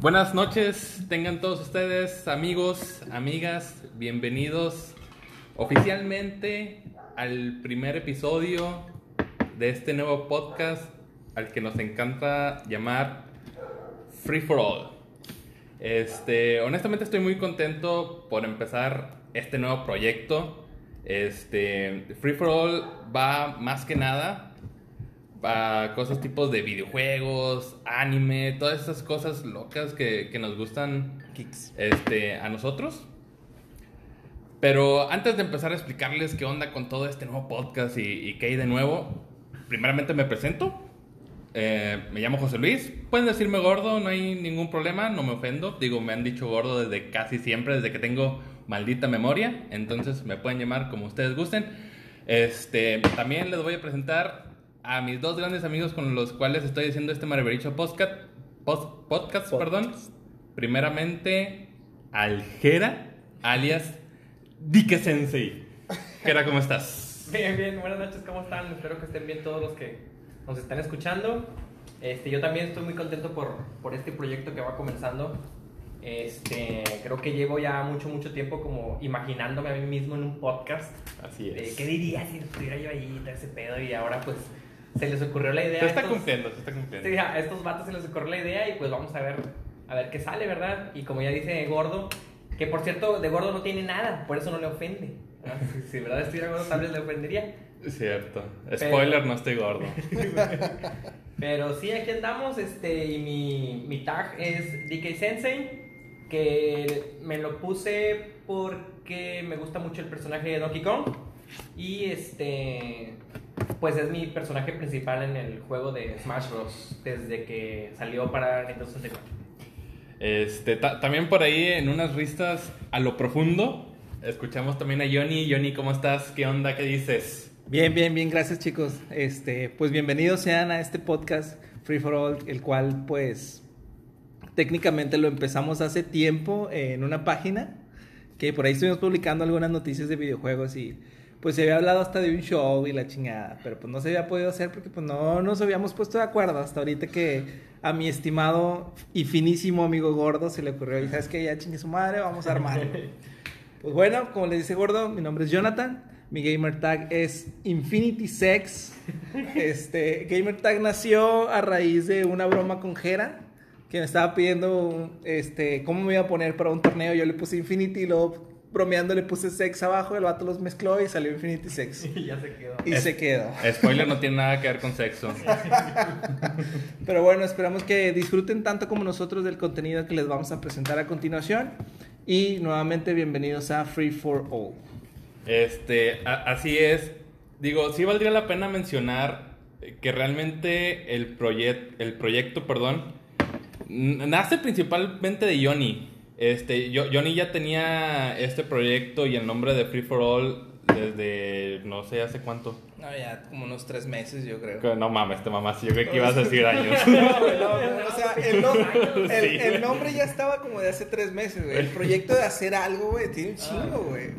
Buenas noches, tengan todos ustedes, amigos, amigas, bienvenidos oficialmente al primer episodio de este nuevo podcast al que nos encanta llamar Free for All. Este, honestamente estoy muy contento por empezar este nuevo proyecto. Este, Free for All va más que nada a cosas tipos de videojuegos, anime, todas esas cosas locas que, que nos gustan Este, a nosotros. Pero antes de empezar a explicarles qué onda con todo este nuevo podcast y, y qué hay de nuevo, primeramente me presento. Eh, me llamo José Luis. Pueden decirme gordo, no hay ningún problema, no me ofendo. Digo, me han dicho gordo desde casi siempre, desde que tengo maldita memoria. Entonces me pueden llamar como ustedes gusten. Este, también les voy a presentar a mis dos grandes amigos con los cuales estoy haciendo este maravilloso podcast, podcast, perdón. Primeramente, Aljera, alias Dike Sensei. Jera, ¿cómo estás? Bien, bien, buenas noches, ¿cómo están? Espero que estén bien todos los que nos están escuchando. Este, yo también estoy muy contento por, por este proyecto que va comenzando. Este, creo que llevo ya mucho, mucho tiempo como imaginándome a mí mismo en un podcast. Así es. ¿Qué diría si estuviera yo allí, ese pedo? Y ahora pues se les ocurrió la idea. Se está cumpliendo, se está cumpliendo. Sí, a estos vatos se les ocurrió la idea y pues vamos a ver, a ver qué sale, ¿verdad? Y como ya dice Gordo, que por cierto, de Gordo no tiene nada, por eso no le ofende. Si, si verdad estuviera gordo, tal vez le ofendería. Cierto. Spoiler, no estoy gordo. Pero sí, aquí andamos, este, y mi, mi tag es DK Sensei, que me lo puse porque me gusta mucho el personaje de Donkey Kong. Y este, pues es mi personaje principal en el juego de Smash Bros. desde que salió para Nintendo 64. Este, también por ahí en unas ristas a lo profundo, escuchamos también a Johnny. Johnny, ¿cómo estás? ¿Qué onda? ¿Qué dices? Bien, bien, bien, gracias chicos. Este, pues bienvenidos sean a este podcast Free for All, el cual pues técnicamente lo empezamos hace tiempo en una página que por ahí estuvimos publicando algunas noticias de videojuegos y pues se había hablado hasta de un show y la chingada, pero pues no se había podido hacer porque pues no nos habíamos puesto de acuerdo hasta ahorita que a mi estimado y finísimo amigo gordo se le ocurrió y sabes que ya chingue su madre, vamos a armarlo. pues bueno, como le dice gordo, mi nombre es Jonathan, mi gamer tag es Infinity Sex. Este gamer tag nació a raíz de una broma con Jera que me estaba pidiendo este cómo me iba a poner para un torneo, yo le puse Infinity y luego bromeando le puse sex abajo, el vato los mezcló y salió Infinity Sex. Y ya se quedó. Y se quedó. Spoiler no tiene nada que ver con sexo. Pero bueno, esperamos que disfruten tanto como nosotros del contenido que les vamos a presentar a continuación. Y nuevamente bienvenidos a Free for All. Este, así es. Digo, sí valdría la pena mencionar que realmente el, el proyecto, perdón, nace principalmente de Johnny. Este, yo, Johnny ya tenía este proyecto y el nombre de Free for All desde no sé hace cuánto. No, ya como unos tres meses, yo creo. No mames, te mamás, yo creo que ibas a decir años. no, no, o sea, el, el, el, nombre ya estaba como de hace tres meses, güey. El proyecto de hacer algo, güey, tiene un chingo, güey.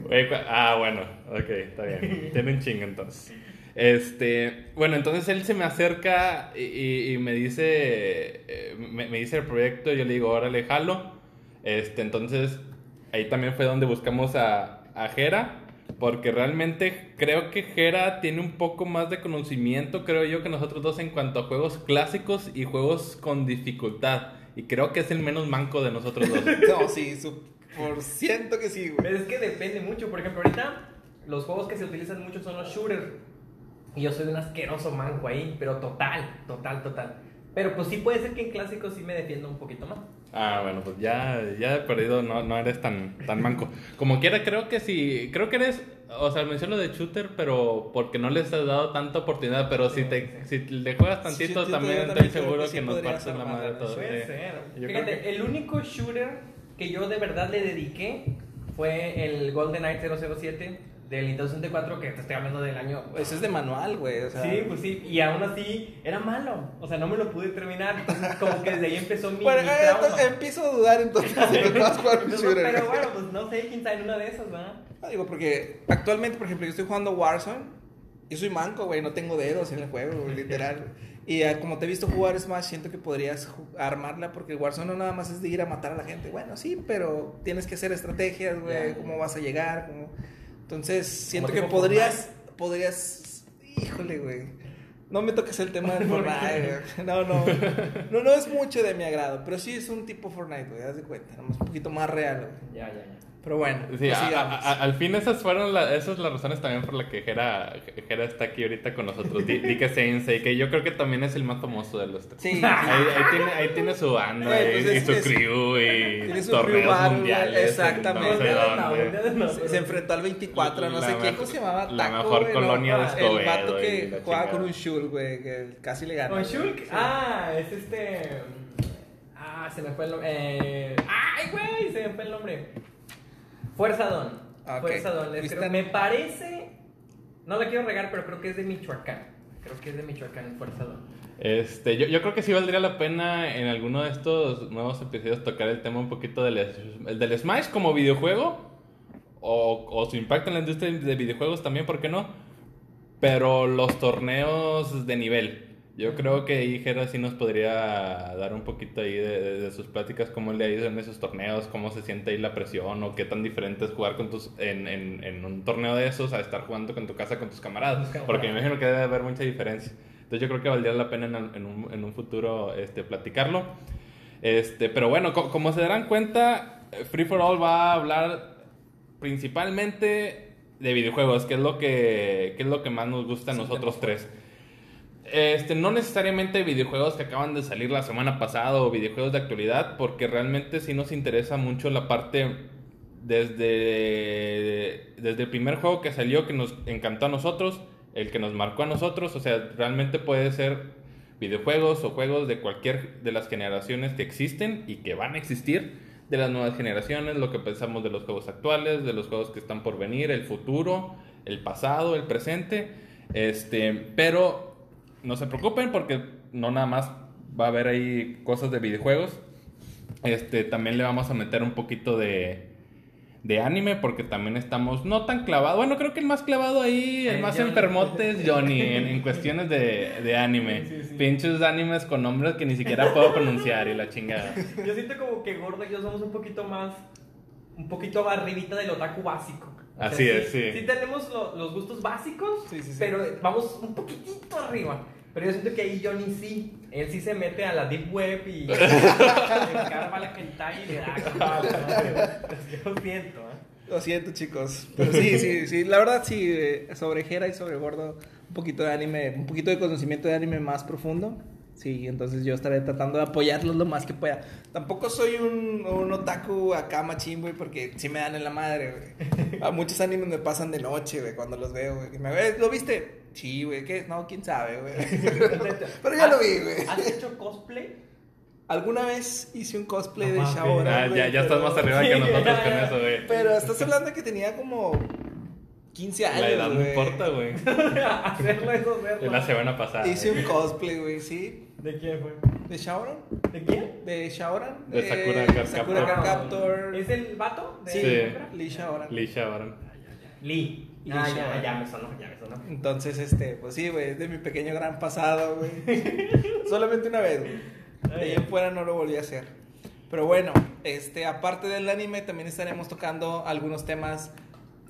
Ah, bueno, ok, está bien. Tiene un chingo entonces. Este, bueno, entonces él se me acerca y, y, me dice, eh, me, me, dice el proyecto, yo le digo, órale, jalo. Este, entonces, ahí también fue donde buscamos a, a Jera, porque realmente creo que Jera tiene un poco más de conocimiento, creo yo, que nosotros dos en cuanto a juegos clásicos y juegos con dificultad. Y creo que es el menos manco de nosotros dos. no, sí, por ciento que sí, güey. es que depende mucho. Por ejemplo, ahorita los juegos que se utilizan mucho son los shooters. Y yo soy un asqueroso manco ahí, pero total, total, total. Pero pues sí puede ser que en clásicos sí me defienda un poquito más. Ah, bueno, pues ya, ya he perdido, no, no eres tan, tan manco. Como quiera, creo que sí, creo que eres, o sea, menciono de shooter, pero porque no les has dado tanta oportunidad, pero si te, si le juegas tantito, también estoy seguro que, nos partes la madre todo. Puede ser. Fíjate, el único shooter que yo de verdad le dediqué fue el GoldenEye 007 del Nintendo 64 que te estoy hablando del año. Eso es de manual, güey. O sea... Sí, pues sí. Y aún así era malo. O sea, no me lo pude terminar. Entonces, como que desde ahí empezó mi. Bueno, eh, empiezo a dudar entonces de que vas jugar un shooter. Pero bueno, pues no sé quién sabe en una de esas, ¿verdad? No, digo, porque actualmente, por ejemplo, yo estoy jugando Warzone. Yo soy manco, güey. No tengo dedos en el juego, literal. Y eh, como te he visto jugar Smash, siento que podrías armarla porque el Warzone no nada más es de ir a matar a la gente. Bueno, sí, pero tienes que hacer estrategias, güey, cómo vas a llegar, cómo... Entonces, siento que podrías, podrías, híjole, güey. No me toques el tema del ¿Por qué? Fortnite, güey. No, no. No, no es mucho de mi agrado, pero sí es un tipo Fortnite, güey, haz de cuenta. Nomás un poquito más real, güey. Ya, ya, ya. Pero bueno, Sí, a- a- a- al fin esas fueron la- esas las razones también por las que Jera, Jera está aquí ahorita con nosotros. Di, di que Sensei, que yo creo que también es el más famoso de los tres. Sí. Ahí, ahí tiene, ahí tiene su banda y- pues y, es- su crew y tiene su torneos crew mundiales. exactamente. No sé. Se, se enfrentó al 24, no La sé quién, mejor- ¿cómo se llamaba? la Taco, mejor güey, colonia de El Escobedo vato y que la jugaba con un Shul, güey, que casi le ganó. ¿Con. Shulk? Sí. Ah, es este. Ah, se me fue el nombre. Eh... ¡Ay, güey! Se me fue el nombre. Fuerza Don. Ok. Fuerza Don. Es- ¿Viste? creo- me parece. No la quiero regar, pero creo que es de Michoacán. Creo que es de Michoacán, Fuerza Don. Este, yo, yo creo que sí valdría la pena en alguno de estos nuevos episodios tocar el tema un poquito del, el del Smash como videojuego o, o su impacto en la industria de videojuegos también, ¿por qué no? Pero los torneos de nivel. Yo creo que ahí Jera sí nos podría dar un poquito ahí de, de- de sus pláticas, cómo le ha ido en esos torneos, cómo se siente ahí la presión o qué tan diferente es jugar con tus, en, en, en un torneo de esos a estar jugando con tu casa con tus camaradas. Porque me imagino que debe haber mucha diferencia. Entonces yo creo que valdría la pena en, en un, en un futuro este, platicarlo. Este, pero bueno, co- como se darán cuenta, Free for All va a hablar principalmente de videojuegos, que es lo que, que es lo que más nos gusta a Sí, nosotros tres. Este, no necesariamente videojuegos que acaban de salir la semana pasada o videojuegos de actualidad, porque realmente sí nos interesa mucho la parte desde, desde el primer juego que salió que nos encantó a nosotros, el que nos marcó a nosotros, o sea, realmente puede ser videojuegos o juegos de cualquier de las generaciones que existen y que van a existir, de las nuevas generaciones, lo que pensamos de los juegos actuales, de los juegos que están por venir, el futuro, el pasado, el presente, este, pero no se preocupen porque no nada más va a haber ahí cosas de videojuegos. Este, también le vamos a meter un poquito de, de anime porque también estamos no tan clavados. Bueno, creo que el más clavado ahí, el Eh, más Johnny. enfermote es Johnny en, en cuestiones de, de anime. Sí. Pinches animes con nombres que ni siquiera puedo pronunciar y la chingada. Yo siento como que Gordo y yo somos un poquito más. Un poquito arribita del otaku básico. O Así es, sí. Sí tenemos lo- los gustos básicos, Sí, sí, sí. pero vamos un poquitito arriba. Pero yo siento que ahí Johnny sí. Él sí se mete a la deep web y le carga la hentai y le da. Yo siento, ¿eh? Lo siento, chicos. Pero sí, sí, sí. La verdad, sí, eh, sobre Jera y sobre Gordo, un poquito de anime, un poquito de conocimiento de anime más profundo. Sí, entonces yo estaré tratando de apoyarlos lo más que pueda. Tampoco soy un, un otaku acá machín, güey, porque sí me dan en la madre, güey. A muchos animes me pasan de noche, güey, cuando los veo, güey. Y me "Eh, ¿Lo viste? Sí, güey, ¿qué? No, quién sabe, güey. Pero ya lo vi, güey. ¿Has hecho cosplay? Alguna vez hice un cosplay No de mames. Shaoran, Ah, ya, ya estás más arriba Sí, que nosotros con eso, güey. Pero estás hablando de que tenía como 15 años, La edad no importa, güey. Hacerlo eso, De verlo. la semana pasada. Hice un cosplay, güey, sí. ¿De quién fue? ¿De Shaoran? ¿De quién? ¿De Shaoran? De Sakura Eh, Card Sakura Captor. Captor. ¿Es el vato? De Sí, Sí. Lee Shaoran. Lisha Baron. Lee. Lee Ah, Shaoran. ya, ya me sonó, ya me sonó. Entonces, este, pues sí, güey, es de mi pequeño gran pasado, güey. Solamente una vez, güey. De ahí en fuera no lo volví a hacer. Pero bueno, este, aparte del anime, también estaremos tocando algunos temas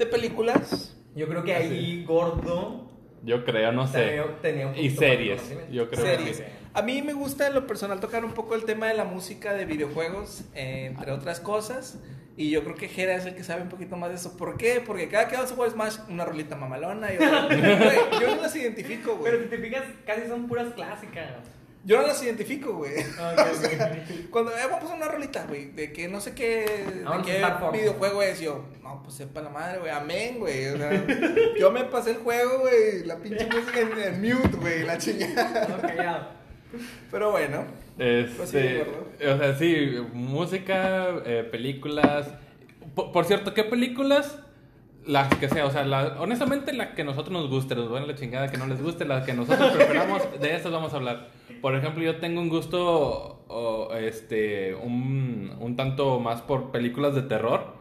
de películas. Yo creo que ahí Gordo Yo creo, no sé. tenía, un Y series. Yo creo series. que A mí me gusta en lo personal tocar un poco el tema de la música de videojuegos, eh, entre otras cosas. Y yo creo que Jera es el que sabe un poquito más de eso. ¿Por qué? Porque cada que vamos a jugar Smash, una rolita mamalona y otra. Yo no las identifico, Pero güey. si te fijas, casi son puras clásicas. Yo no las identifico, güey. Ok, Cuando eh, vamos a una rolita, güey, de que no sé qué, de qué videojuego es, yo, no, pues sepa la madre, güey, amén, güey. O sea, yo me pasé el juego, güey, la pinche música en, en mute, güey, la chingada. No, callado. Pero bueno, Pues sí, Este, o sea, sí, música, eh, películas. Por, por cierto, ¿qué películas? Las que sea, o sea, la- honestamente la que nosotros nos guste, los a la chingada que no les guste, las que nosotros preferamos, de esas vamos a hablar. Por ejemplo, yo tengo un gusto, o, este, un, un tanto más por películas de terror,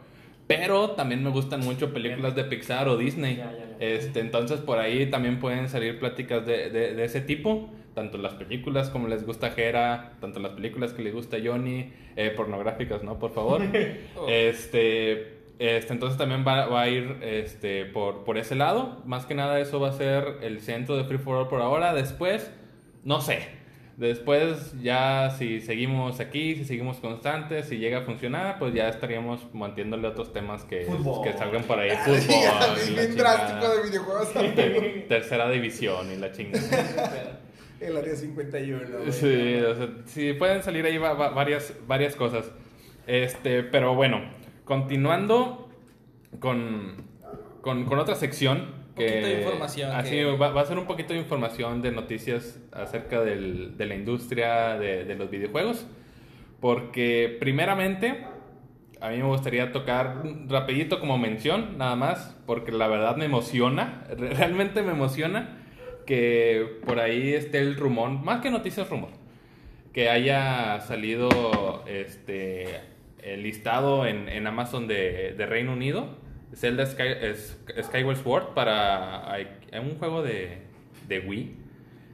pero también me gustan mucho películas de Pixar o Disney. Ya, ya, ya. Este, entonces por ahí también pueden salir pláticas de, de, de ese tipo, tanto las películas como les gusta Jera, tanto las películas que les gusta Johnny, eh, pornográficas, ¿no? Por favor. este, este, entonces también va, va, a ir este, por, por ese lado. Más que nada eso va a ser el centro de Free for All por ahora. Después, no sé. Después ya si seguimos aquí, si seguimos constantes, si llega a funcionar, pues ya estaríamos manteniéndole otros temas que, que salgan por ahí. Fútbol. es bien drástico de videojuegos. Tercera división y la chingada. El área 51. Sí, o sea, sí, pueden salir ahí va, va, varias, varias cosas. Este, pero bueno, continuando con, con, con otra sección poquito de información. Así que... va, va, a ser un poquito de información de noticias acerca del, de la industria de, de, los videojuegos. Porque primeramente, a mí me gustaría tocar rapidito como mención, nada más, porque la verdad me emociona, realmente me emociona que por ahí esté el rumor, más que noticias rumor, que haya salido este el listado en, en Amazon de, de Reino Unido Zelda Sky, Skyward Sword para un juego de, de, Wii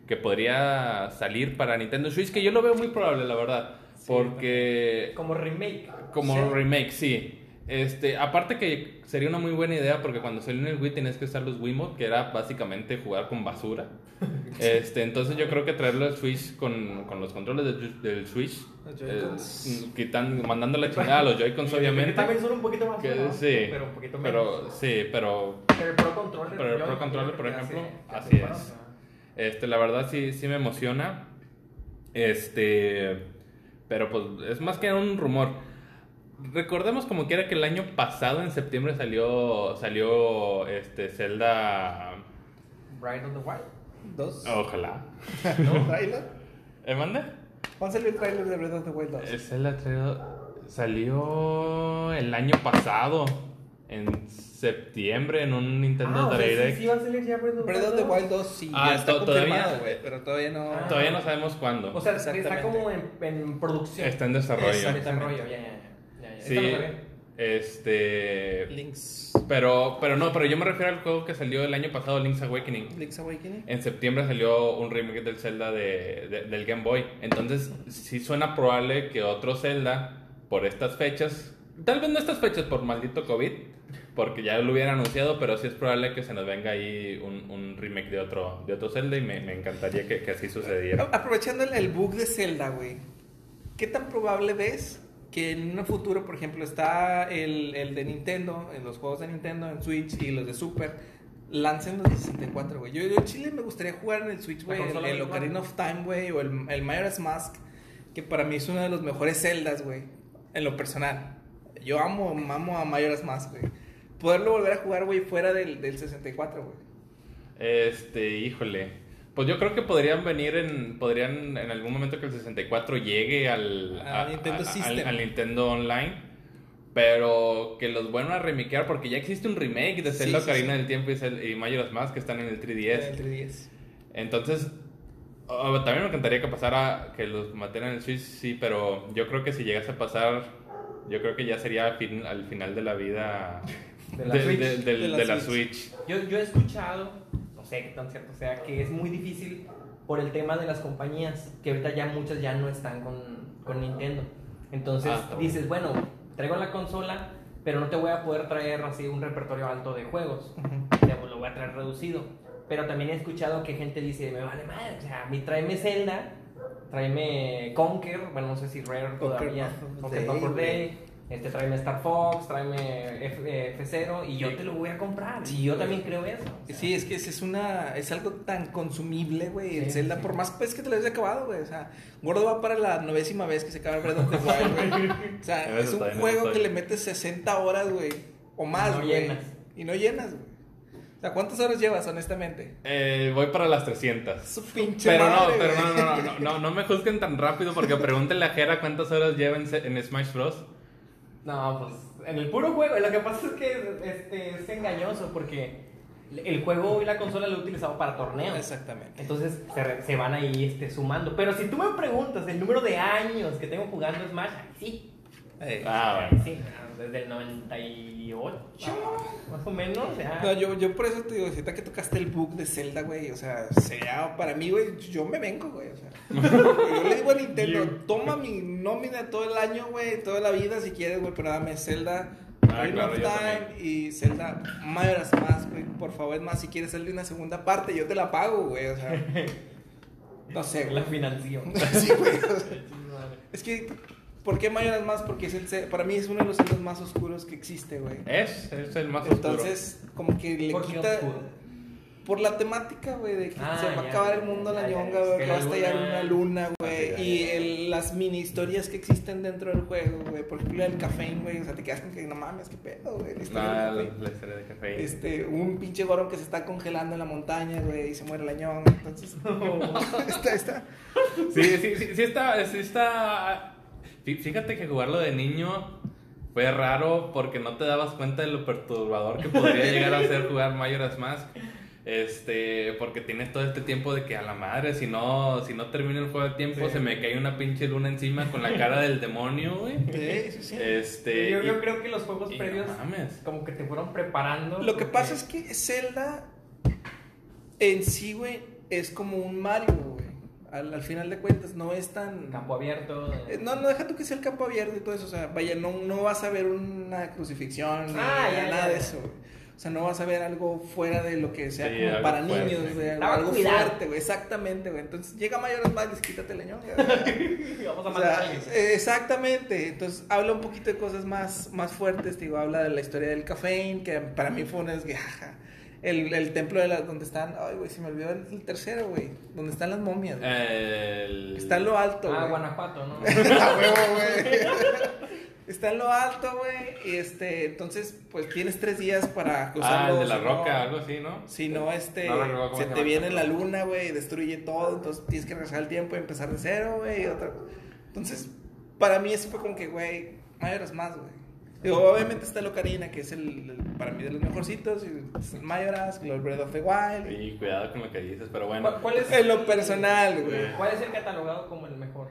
que podría salir para Nintendo Switch, que yo lo veo muy probable, la verdad. Sí, porque... Como remake. Como ¿Sí? remake, sí. Este, aparte que sería una muy buena idea porque cuando salió en el Wii tenías que usar los Wiimote, que era básicamente jugar con basura. Este, entonces yo creo que traerlo al Switch con, con los controles del, del Switch, eh, quitan, mandando la chingada a los Joy-Cons obviamente. También son un poquito más, que, sí, pero un poquito menos. Pero, sí, pero... Pero el Pro Controller, pero el Pro Controller por ejemplo, así es. Este, la verdad sí, sí me emociona. Este, pero pues es más que un rumor. Recordemos como quiera que el año pasado, en septiembre, salió salió este Zelda... Bright of the Wild. ¿Dos? Ojalá. ¿No? ¿Trailer? ¿Eh, mande? ¿Cuándo salió el trailer de Breath of the Wild 2? Eh, Zelda salió el año pasado. En septiembre en un Nintendo ah, Direct. Sí, sí va a salir ya Breath of, Breath of the Wild 2 sí. Ah, ya está to todavía, confirmado, güey, pero todavía no. Ah. Todavía no sabemos cuándo. O sea, está como en, en producción. Está en desarrollo. Está en desarrollo, ya, ya. Sí, este. Links. Pero, pero no, pero yo me refiero al juego que salió el año pasado, Link's Awakening. Link's Awakening. En septiembre salió un remake del Zelda de, de, del Game Boy. Entonces, sí suena probable que otro Zelda, por estas fechas, tal vez no estas fechas por maldito COVID, porque ya lo hubieran anunciado, pero sí es probable que se nos venga ahí un, un remake de otro, de otro Zelda y me, me encantaría que, que, así sucediera. Aprovechando el, el bug de Zelda, güey, ¿qué tan probable ves que en un futuro, por ejemplo, está el, el, de Nintendo, en los juegos de Nintendo, en Switch y los de Super, lancen los de 64, güey. Yo, yo en Chile me gustaría jugar en el Switch, güey, el, el Ocarina of Time, güey, o el, el Majora's Mask, que para mí es uno de los mejores Zeldas, güey, en lo personal. Yo amo, amo a Majora's Mask, güey. Poderlo volver a jugar, güey, fuera del, del 64, güey. Este, híjole. Pues yo creo que podrían venir en. Podrían en algún momento que el 64 llegue al. A, a Nintendo a. Al, al, Nintendo Online. Pero que los vuelvan a remakear porque ya existe un remake de Zelda sí, Ocarina sí, sí. del Tiempo y, Zelda, y Majora's Mask que están en el 3DS. En el 3DS. Entonces. Oh, también me encantaría que pasara. Que los matieran en el Switch, sí, pero yo creo que si llegase a pasar. Yo creo que ya sería al, fin, al final de la vida. De la de, Switch. de, de, De la de la Switch. Switch. Yo, yo he escuchado, sé qué tan cierto sea, que es muy difícil por el tema de las compañías, que ahorita ya muchas ya no están con, con Nintendo. Entonces Ah, dices, bueno, traigo la consola, pero no te voy a poder traer así un repertorio alto de juegos. Te lo voy a traer reducido. Pero también he escuchado que gente dice, me vale madre, o sea, a mí tráeme Zelda, tráeme Conker, bueno, no sé si Rare todavía, Conker Bad for Day, este, tráeme Star Fox, tráeme F, F0 y yo te lo voy a comprar. Y yo también creo eso. O sea, sí, es que es, una, es algo tan consumible, güey, Sí, el Zelda, sí. por más pues que te lo hayas acabado, güey. O sea, Gordo va para la novésima vez que se acaba Breath of the Wild, güey. O sea, es un juego que le metes 60 horas, güey, o más, no güey. llenas. Y no llenas, güey. O sea, ¿cuántas horas llevas, honestamente? Eh, voy para las 300. Su pinche Pero no, pero no, no, no, no, no me juzguen tan rápido porque pregúntenle a Jera cuántas horas lleva en, en Smash Bros. No, pues en el puro juego. Lo que pasa es que este, es engañoso porque el juego y la consola lo he utilizado para torneos. Exactamente. Entonces se, se van ahí este, sumando. Pero si tú me preguntas el número de años que tengo jugando Smash, sí. Eh, Ah, bueno. Sí, desde el 98, más o menos. ya. No, yo, yo por eso te digo, si ahorita que tocaste el book de Zelda, güey, o sea, sería para mí, güey, yo me vengo, güey, o sea. yo le digo a Nintendo, toma mi nómina todo el año, güey, toda la vida si quieres, güey, pero dame Zelda, Ah, claro, Time y Zelda Majora's Mask, güey, por favor, es más, si quieres Zelda una segunda parte, yo te la pago, güey, o sea. No sé, La güey. financió. Sí, güey, o sea, Es que, ¿por qué Majora's Mask? Porque es el, para mí es uno de los Zeldas más oscuros que existe, güey. Es, es el más oscuro. Entonces, como que le ¿Por qué quita. Por la temática, güey, de que Ah, se va a acabar el mundo la ñonga, güey, que va a la estallar una luna, güey. Ah, sí, Y ya, ya. el- las mini historias que existen dentro del juego, güey. Por ejemplo, el café, güey. O sea, te quedas con que no mames, qué pedo, güey. La historia Ah, del la, café. la historia de café. Este, un pinche gorón que se está congelando en la montaña, güey, y se muere la ñonga. Entonces, está, está. Sí, sí, sí, sí está, sí está... Fí- Fíjate que jugarlo de niño fue raro porque no te dabas cuenta de lo perturbador que podría llegar a ser jugar Majora's Mask. Este, porque tienes todo este tiempo de que a la madre, si no, si no termina el juego de tiempo, Sí. se me cae una pinche luna encima con la cara del demonio, güey. Sí, sí, sí. Este, yo, y- yo creo que los juegos previos no mames. como que te fueron preparando. Lo que pasa es que Zelda en sí, güey, es como un Mario. Al, al final de cuentas, no es tan. Campo abierto. Eh, No, no deja tú que sea el campo abierto y todo eso. O sea, vaya, no, no vas a ver una crucifixión ni Ah, ya, nada ya, de eso. güey. O sea, no vas a ver algo fuera de lo que sea Sí, como algo para fuerte. niños, güey. Algo cuidado. fuerte, güey. Exactamente, güey. Entonces llega Mayoras Madres, quítate el leñón. Vamos a matar sea, eh, exactamente. Entonces habla un poquito de cosas más, más fuertes. Digo, habla de la historia del café, que para mí fue una desgaja. El, el templo de las donde están. Ay, güey, se me olvidó el, el tercero, güey. Donde están las momias. güey. El... Está en lo alto, Ah, güey. Guanajuato, ¿no? A huevo, güey. Está en lo alto, güey. Y este, entonces, pues tienes tres días para Ah, el de la no- roca, algo así, ¿no? Si no, este, No se se te viene la luna, güey, y destruye todo. Entonces tienes que regresar el tiempo y empezar de cero, güey. y otra- Entonces, para mí eso fue como que, güey, Mayoras más, güey. Digo, obviamente está el Ocarina, que es el, el- para mí de los mejorcitos. Y es el Mayoras, el Breath of the Wild. Y cuidado con lo que dices, pero bueno. ¿Cuál, cuál es, En lo personal, güey. ¿Cuál es el catalogado como el mejor?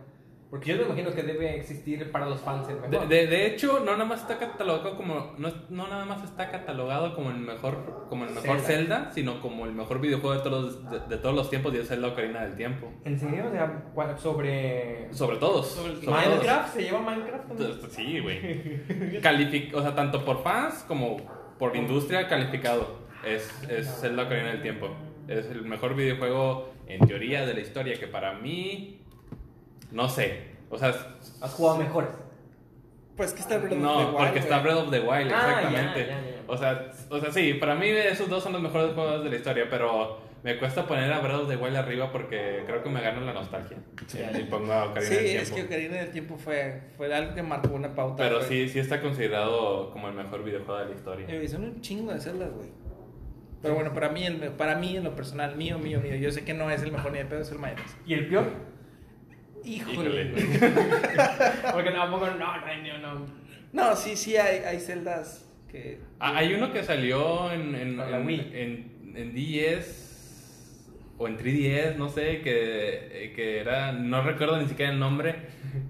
Porque yo me imagino que debe existir para los fans el De, mejor. de, de hecho, no nada más está catalogado como no, no nada más está catalogado como el mejor como el mejor Zelda. Zelda, sino como el mejor videojuego de todos de, de todos los tiempos y es Zelda Ocarina del Tiempo. ¿En serio? O sea, ¿cuál- sobre... Sobre todos. Sobre el- sobre ¿Minecraft? ¿Se lleva Minecraft todos. también? Sí, güey. Calific- o sea, tanto por fans como por industria calificado. Es, es Zelda Ocarina del Tiempo. Es el mejor videojuego en teoría de la historia que para mí no sé. O sea, ¿Has jugado mejores? Pues que está Breath of the No, Wild, porque está. Breath of the Wild, Ah, exactamente. ya, ya, ya. O, sea, o sea, sí, para mí esos dos son los mejores juegos de la historia, pero me cuesta poner a Breath of the Wild arriba porque creo que me gana la nostalgia. Y pongo a Ocarina Sí, del es que Ocarina del Tiempo fue, fue algo que marcó una pauta. Pero sí, sí está considerado como el mejor videojuego de la historia. Eh, son un chingo de celdas, güey. Pero bueno, para mí, el, para mí, en lo personal, mío, mío, mío, yo sé que no es el mejor ni de pedo, es el Mayonnaise. ¿Y el peor? Híjole. Híjole. Porque tampoco, no, no, no, no. No, sí, sí, hay, hay celdas que... Ah, hay uno que salió en, en, en, Wii. en- en 10 o en 3DS, no sé, que, que era, no recuerdo ni siquiera el nombre,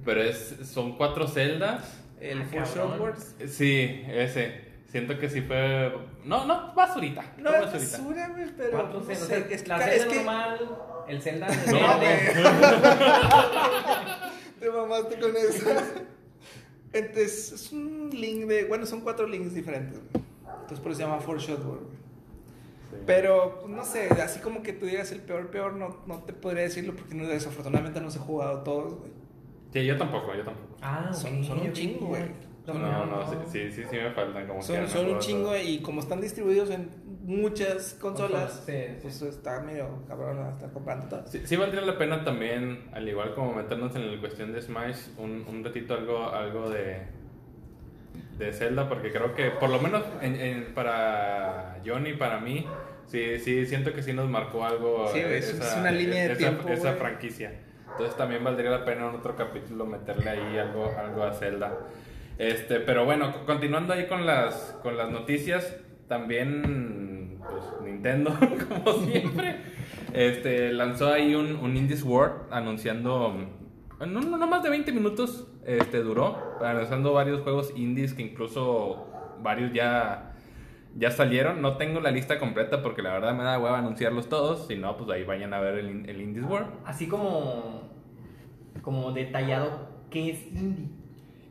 pero es, son cuatro celdas. El Ah, Four cabrón. Shortwords. Sí, ese. Siento que sí fue. No, no, basurita. No fue es basurita. basura, güey, pero... Cuatro no sé, es la celda es que- normal, el Zelda de No, verde. Te mamaste con eso. Entonces, es un link de... Bueno, son cuatro links diferentes, güey. Entonces, por eso se llama Four Shortwords, güey. Sí. Pero, pues, no sé, así como que tú digas el peor, peor, no, no te podría decirlo porque no, desafortunadamente no se he jugado todos, güey. Sí, yo tampoco, yo tampoco. Ah, Son- son un chingo, güey. No, No, no, sí, sí, sí, sí me faltan como Son, quiera, son un chingo y como están distribuidos en muchas consolas, Consolas, sí, sí. pues está medio cabrón estar comprando todas. Sí, sí valdría la pena también, al igual como meternos en la cuestión de Smash, un, un ratito algo, algo de, de Zelda, porque creo que por lo menos en- en- para Johnny, para mí, sí, sí, siento que sí nos marcó algo. Sí, es- es una línea de esa, tiempo, Esa franquicia. Entonces también valdría la pena en otro capítulo meterle ahí algo, algo a Zelda. Este, pero bueno, co- continuando ahí con las, con las noticias, también pues, Nintendo, como siempre, este, lanzó ahí un, un Indies World anunciando no, no, no más de 20 minutos este, duró, analizando varios juegos indies que incluso varios ya, ya salieron. No tengo la lista completa porque la verdad me da hueva anunciarlos todos. Si no, pues ahí vayan a ver el, el Indies World. Así como, como detallado, ¿qué es indie?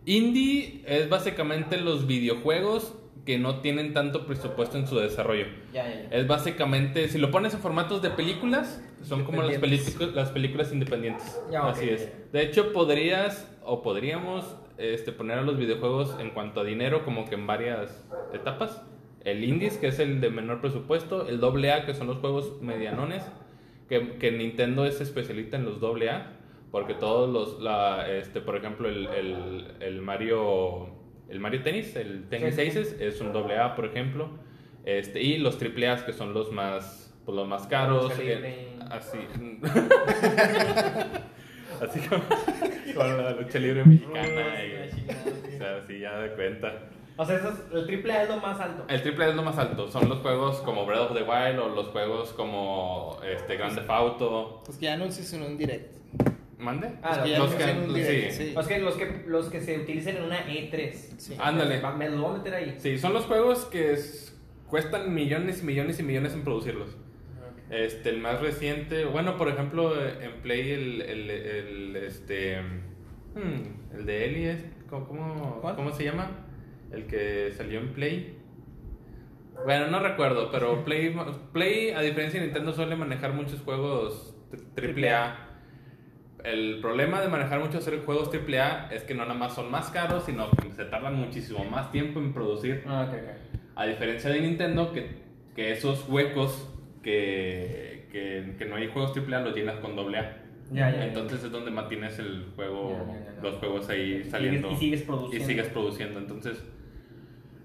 Indie es básicamente los videojuegos que no tienen tanto presupuesto en su desarrollo. Ya, ya, ya. Es básicamente, si lo pones en formatos de películas, son como las, las películas independientes. Así es. De hecho, podrías o podríamos este, poner a los videojuegos en cuanto a dinero como que en varias etapas. El indies, que es el de menor presupuesto, el AA, que son los juegos medianones, que, que Nintendo es especialista en los AA, porque todos los, la, este, por ejemplo, el, el, el Mario, el Mario Tennis, el Tennis Sí, sí. Aces, es un AA, por ejemplo, este, y los AAA, que son los más, pues, los más caros, Lucha eh, libre. así, así como con la lucha libre mexicana, y, o sea, así ya de cuenta. O sea, eso es- el triple A es lo más alto. El triple es lo más alto. Son los juegos como Breath of the Wild o los juegos como este Grand Theft Auto. Pues que ya anuncias en un direct. ¿Mande? Ah, los que, sí. Los que, los, que, los que se utilicen en una E3. Sí. Ándale. Me los voy a meter ahí. Sí, son los juegos que es- cuestan millones y millones y millones en producirlos. Este, el más reciente, bueno, por ejemplo, en Play el, el, el, este, hmm, el de Eli, es- ¿cómo, cómo, cómo se llama? El que salió en Play. Bueno, no recuerdo, pero Play, Play, a diferencia de Nintendo, suele manejar muchos juegos triple A. El problema de manejar muchos juegos AAA es que no nada más son más caros, sino que se tardan muchísimo más tiempo en producir. Ah, ok, ok. A diferencia de Nintendo, que, que esos huecos que, que, que no hay juegos AAA los llenas con AA. Ya, ya, ya. Entonces es donde mantienes el juego, Ya, ya, ya. los juegos ahí Y saliendo. sigues- y sigues produciendo. Y sigues produciendo. Entonces,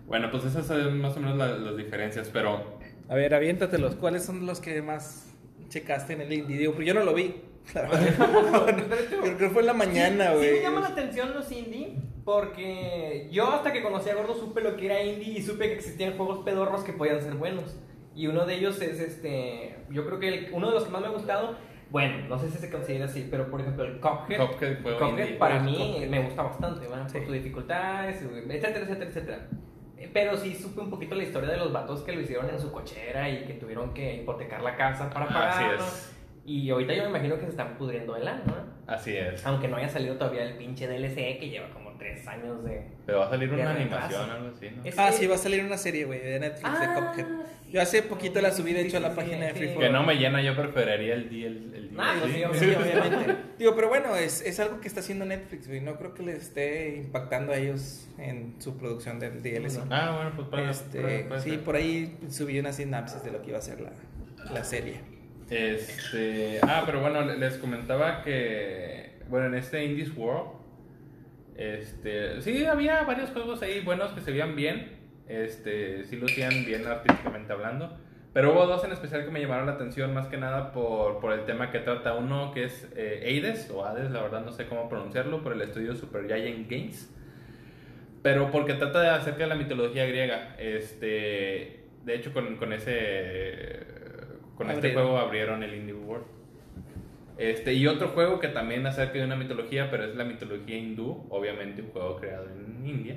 bueno, pues esas son más o menos la- las diferencias. Pero A ver, aviéntatelos. ¿Cuáles son los que más checaste en el indie? Digo, porque yo no lo vi. Creo que fue en la mañana, Sí, güey. me llama la atención los indie porque yo hasta que conocí a Gordo supe lo que era indie y supe que existían juegos pedorros que podían ser buenos. Y uno de ellos es este, yo creo que el- uno de los que más me ha gustado, bueno, no sé si se considera así, pero por ejemplo el Cuphead. Cuphead fue un Cuphead indie. para mí Cuphead. me gusta bastante, ¿verdad? por Sí. sus dificultades, etcétera, etcétera, etcétera. Eh, Pero sí supe un poquito la historia de los vatos que lo hicieron en su cochera y que tuvieron que hipotecar la casa para Así pagarlo. es. Y ahorita yo me imagino que se están pudriendo de lana, ¿no? así es. Aunque no haya salido todavía el pinche DLC que lleva como tres años de. Pero va a salir una retraso. animación o algo así, ¿no? Ah, sí, va a salir una serie, güey, de Netflix de Cuphead. Yo hace poquito la subí, de hecho, a la Sí, página de. Free Que no me llena, yo preferiría el día. El, el Ah, pues sí, Sí, obviamente. Digo, pero bueno, es, es algo que está haciendo Netflix, güey. No creo que les esté impactando a ellos en su producción del DLC. Ah, bueno, pues para. Este, sí, por ahí subí una sinapsis de lo que iba a ser la, la serie. Este, ah, pero bueno, le- les comentaba que, bueno, en este Indies World, este, sí había varios juegos ahí buenos que se veían bien, este, sí lucían bien artísticamente hablando, pero hubo dos en especial que me llamaron la atención más que nada por, por el tema que trata uno que es eh, o Hades, la verdad no sé cómo pronunciarlo, por el estudio Super Giant Games, pero porque trata de acerca de la mitología griega, este, de hecho con, con ese, con este Abrieron. juego abrieron el Indie World. Este, y otro juego que también acerca de una mitología, pero es la mitología hindú, obviamente un juego creado en India.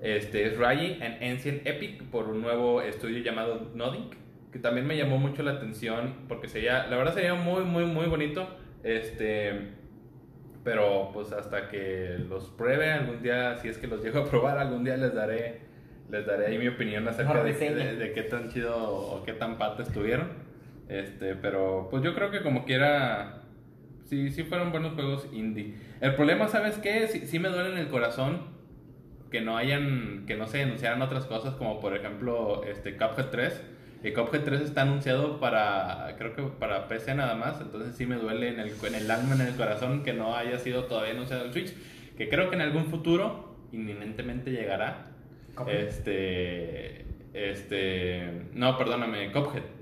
Este es Rayi and Ancient Epic por un nuevo estudio llamado Nodding, que también me llamó mucho la atención porque sería, la verdad sería muy muy muy bonito. Este, pero pues hasta que los pruebe algún día, si es que los llego a probar, algún día les daré les daré ahí mi opinión acerca de, de- de qué tan chido o qué tan pata estuvieron. Este, pero pues yo creo que como quiera sí sí fueron buenos juegos indie. El problema, ¿sabes qué? Sí, sí me duele en el corazón que no hayan que no se anunciaran otras cosas como por ejemplo este Cuphead 3 y Cuphead 3 está anunciado para creo que para PC nada más entonces sí me duele en el, en el alma en el corazón que no haya sido todavía anunciado el Switch que creo que en algún futuro inminentemente llegará Cuphead. este este no perdóname Cuphead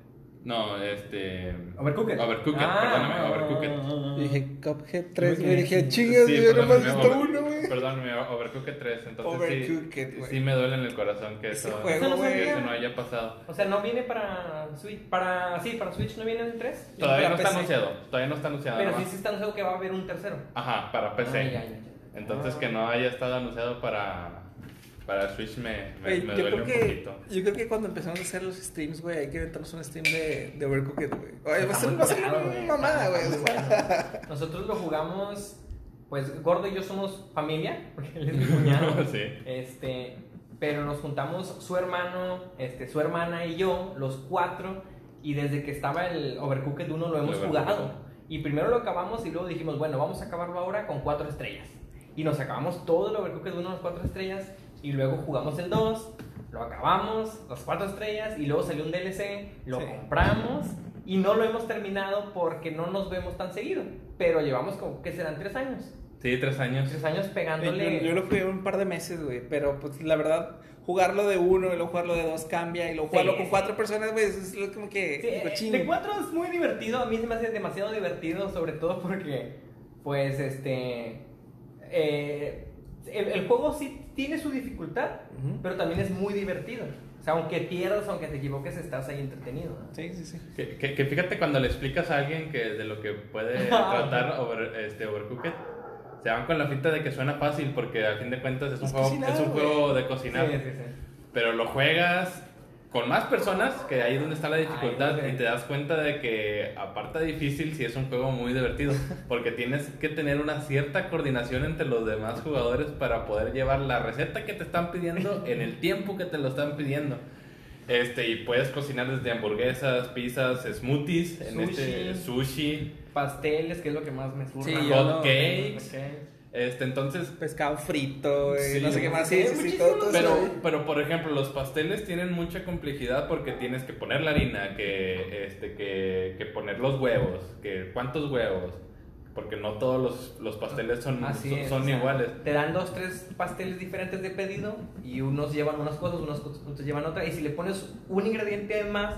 no este Overcooked. Overcooked, Ah, perdóname, ah, Overcooked. ah, ah, ah. Dije Cuphead 3, Ok. güey. Dije, chingas, Sí, yo nomás me visto uno, güey. Perdón, me Overcooked 3. Entonces sí- Overcooked, sí, güey. me duele en el corazón que eso, juego, Eso no güey. que sabía. eso no haya pasado. O sea, no viene para Switch, para sí, para Switch no viene el 3. Todavía no está PC. anunciado. Todavía no está anunciado. Pero sí se está anunciado que va a haber un tercero. Ajá, para PC. Ah, ya, ya, ya. Entonces Ah. que no haya estado anunciado para, para Switch me, me, Güey, me duele un que, poquito. yo creo que cuando empezamos a hacer los streams, güey, hay que inventarnos un stream de, de Overcooked, güey. Oye, va a ser, va a ser Claro, una mamada, güey. Bueno. Nosotros lo jugamos, pues Gordo y yo somos familia, porque él es mi cuñado. Sí. Este, pero nos juntamos su hermano, este, su hermana y yo, los cuatro, y desde que estaba el Overcooked 1 lo hemos jugado. Y primero lo acabamos y luego dijimos, bueno, vamos a acabarlo ahora con cuatro estrellas. Y nos acabamos todo el Overcooked 1 las cuatro estrellas, y luego jugamos el 2, lo acabamos, las cuatro estrellas, y luego salió un DLC, lo Sí. compramos, y no lo hemos terminado porque no nos vemos tan seguido. Pero llevamos como, que serán? Tres años. Sí, tres años. Tres años pegándole. yo lo jugué un par de meses, güey, pero pues la verdad, jugarlo de uno y luego jugarlo de dos cambia y luego Sí, jugarlo con cuatro personas, güey, es como que... Sí, de cuatro es muy divertido, a mí se me hace demasiado divertido, sobre todo porque, pues, este, eh, el, el juego sí tiene su dificultad, Ujú. pero también es muy divertido. O sea, aunque pierdas, aunque te equivoques, estás ahí entretenido. ¿no? Sí, sí, sí. Que, que- que fíjate cuando le explicas a alguien que de lo que puede tratar over, este, Overcooked, se van con la finta de que suena fácil porque a fin de cuentas es un, Es juego, cocinar, es un juego de cocinar. Sí, sí, sí. Pero lo juegas con más personas, que ahí es donde está la dificultad, y te das cuenta de que, aparte de difícil, sí es un juego muy divertido, porque tienes que tener una cierta coordinación entre los demás jugadores para poder llevar la receta que te están pidiendo en el tiempo que te lo están pidiendo. Este, y puedes cocinar desde hamburguesas, pizzas, smoothies, en este Sushi. sushi. Pasteles, que es lo que más me surra. Sí, Hot no- cakes. Este, entonces, Pescado frito, Sí, no sé qué más. Sí, sí, sí, todo, todo eso, Pero, pero por ejemplo, los pasteles tienen mucha complejidad porque tienes que poner la harina, que, este, que, que poner los huevos, que cuántos huevos, porque no todos los, los pasteles son, Así son, es, son o sea, iguales. Te dan dos, tres pasteles diferentes de pedido y unos llevan unas cosas, unos otros llevan otra. Y si le pones un ingrediente más,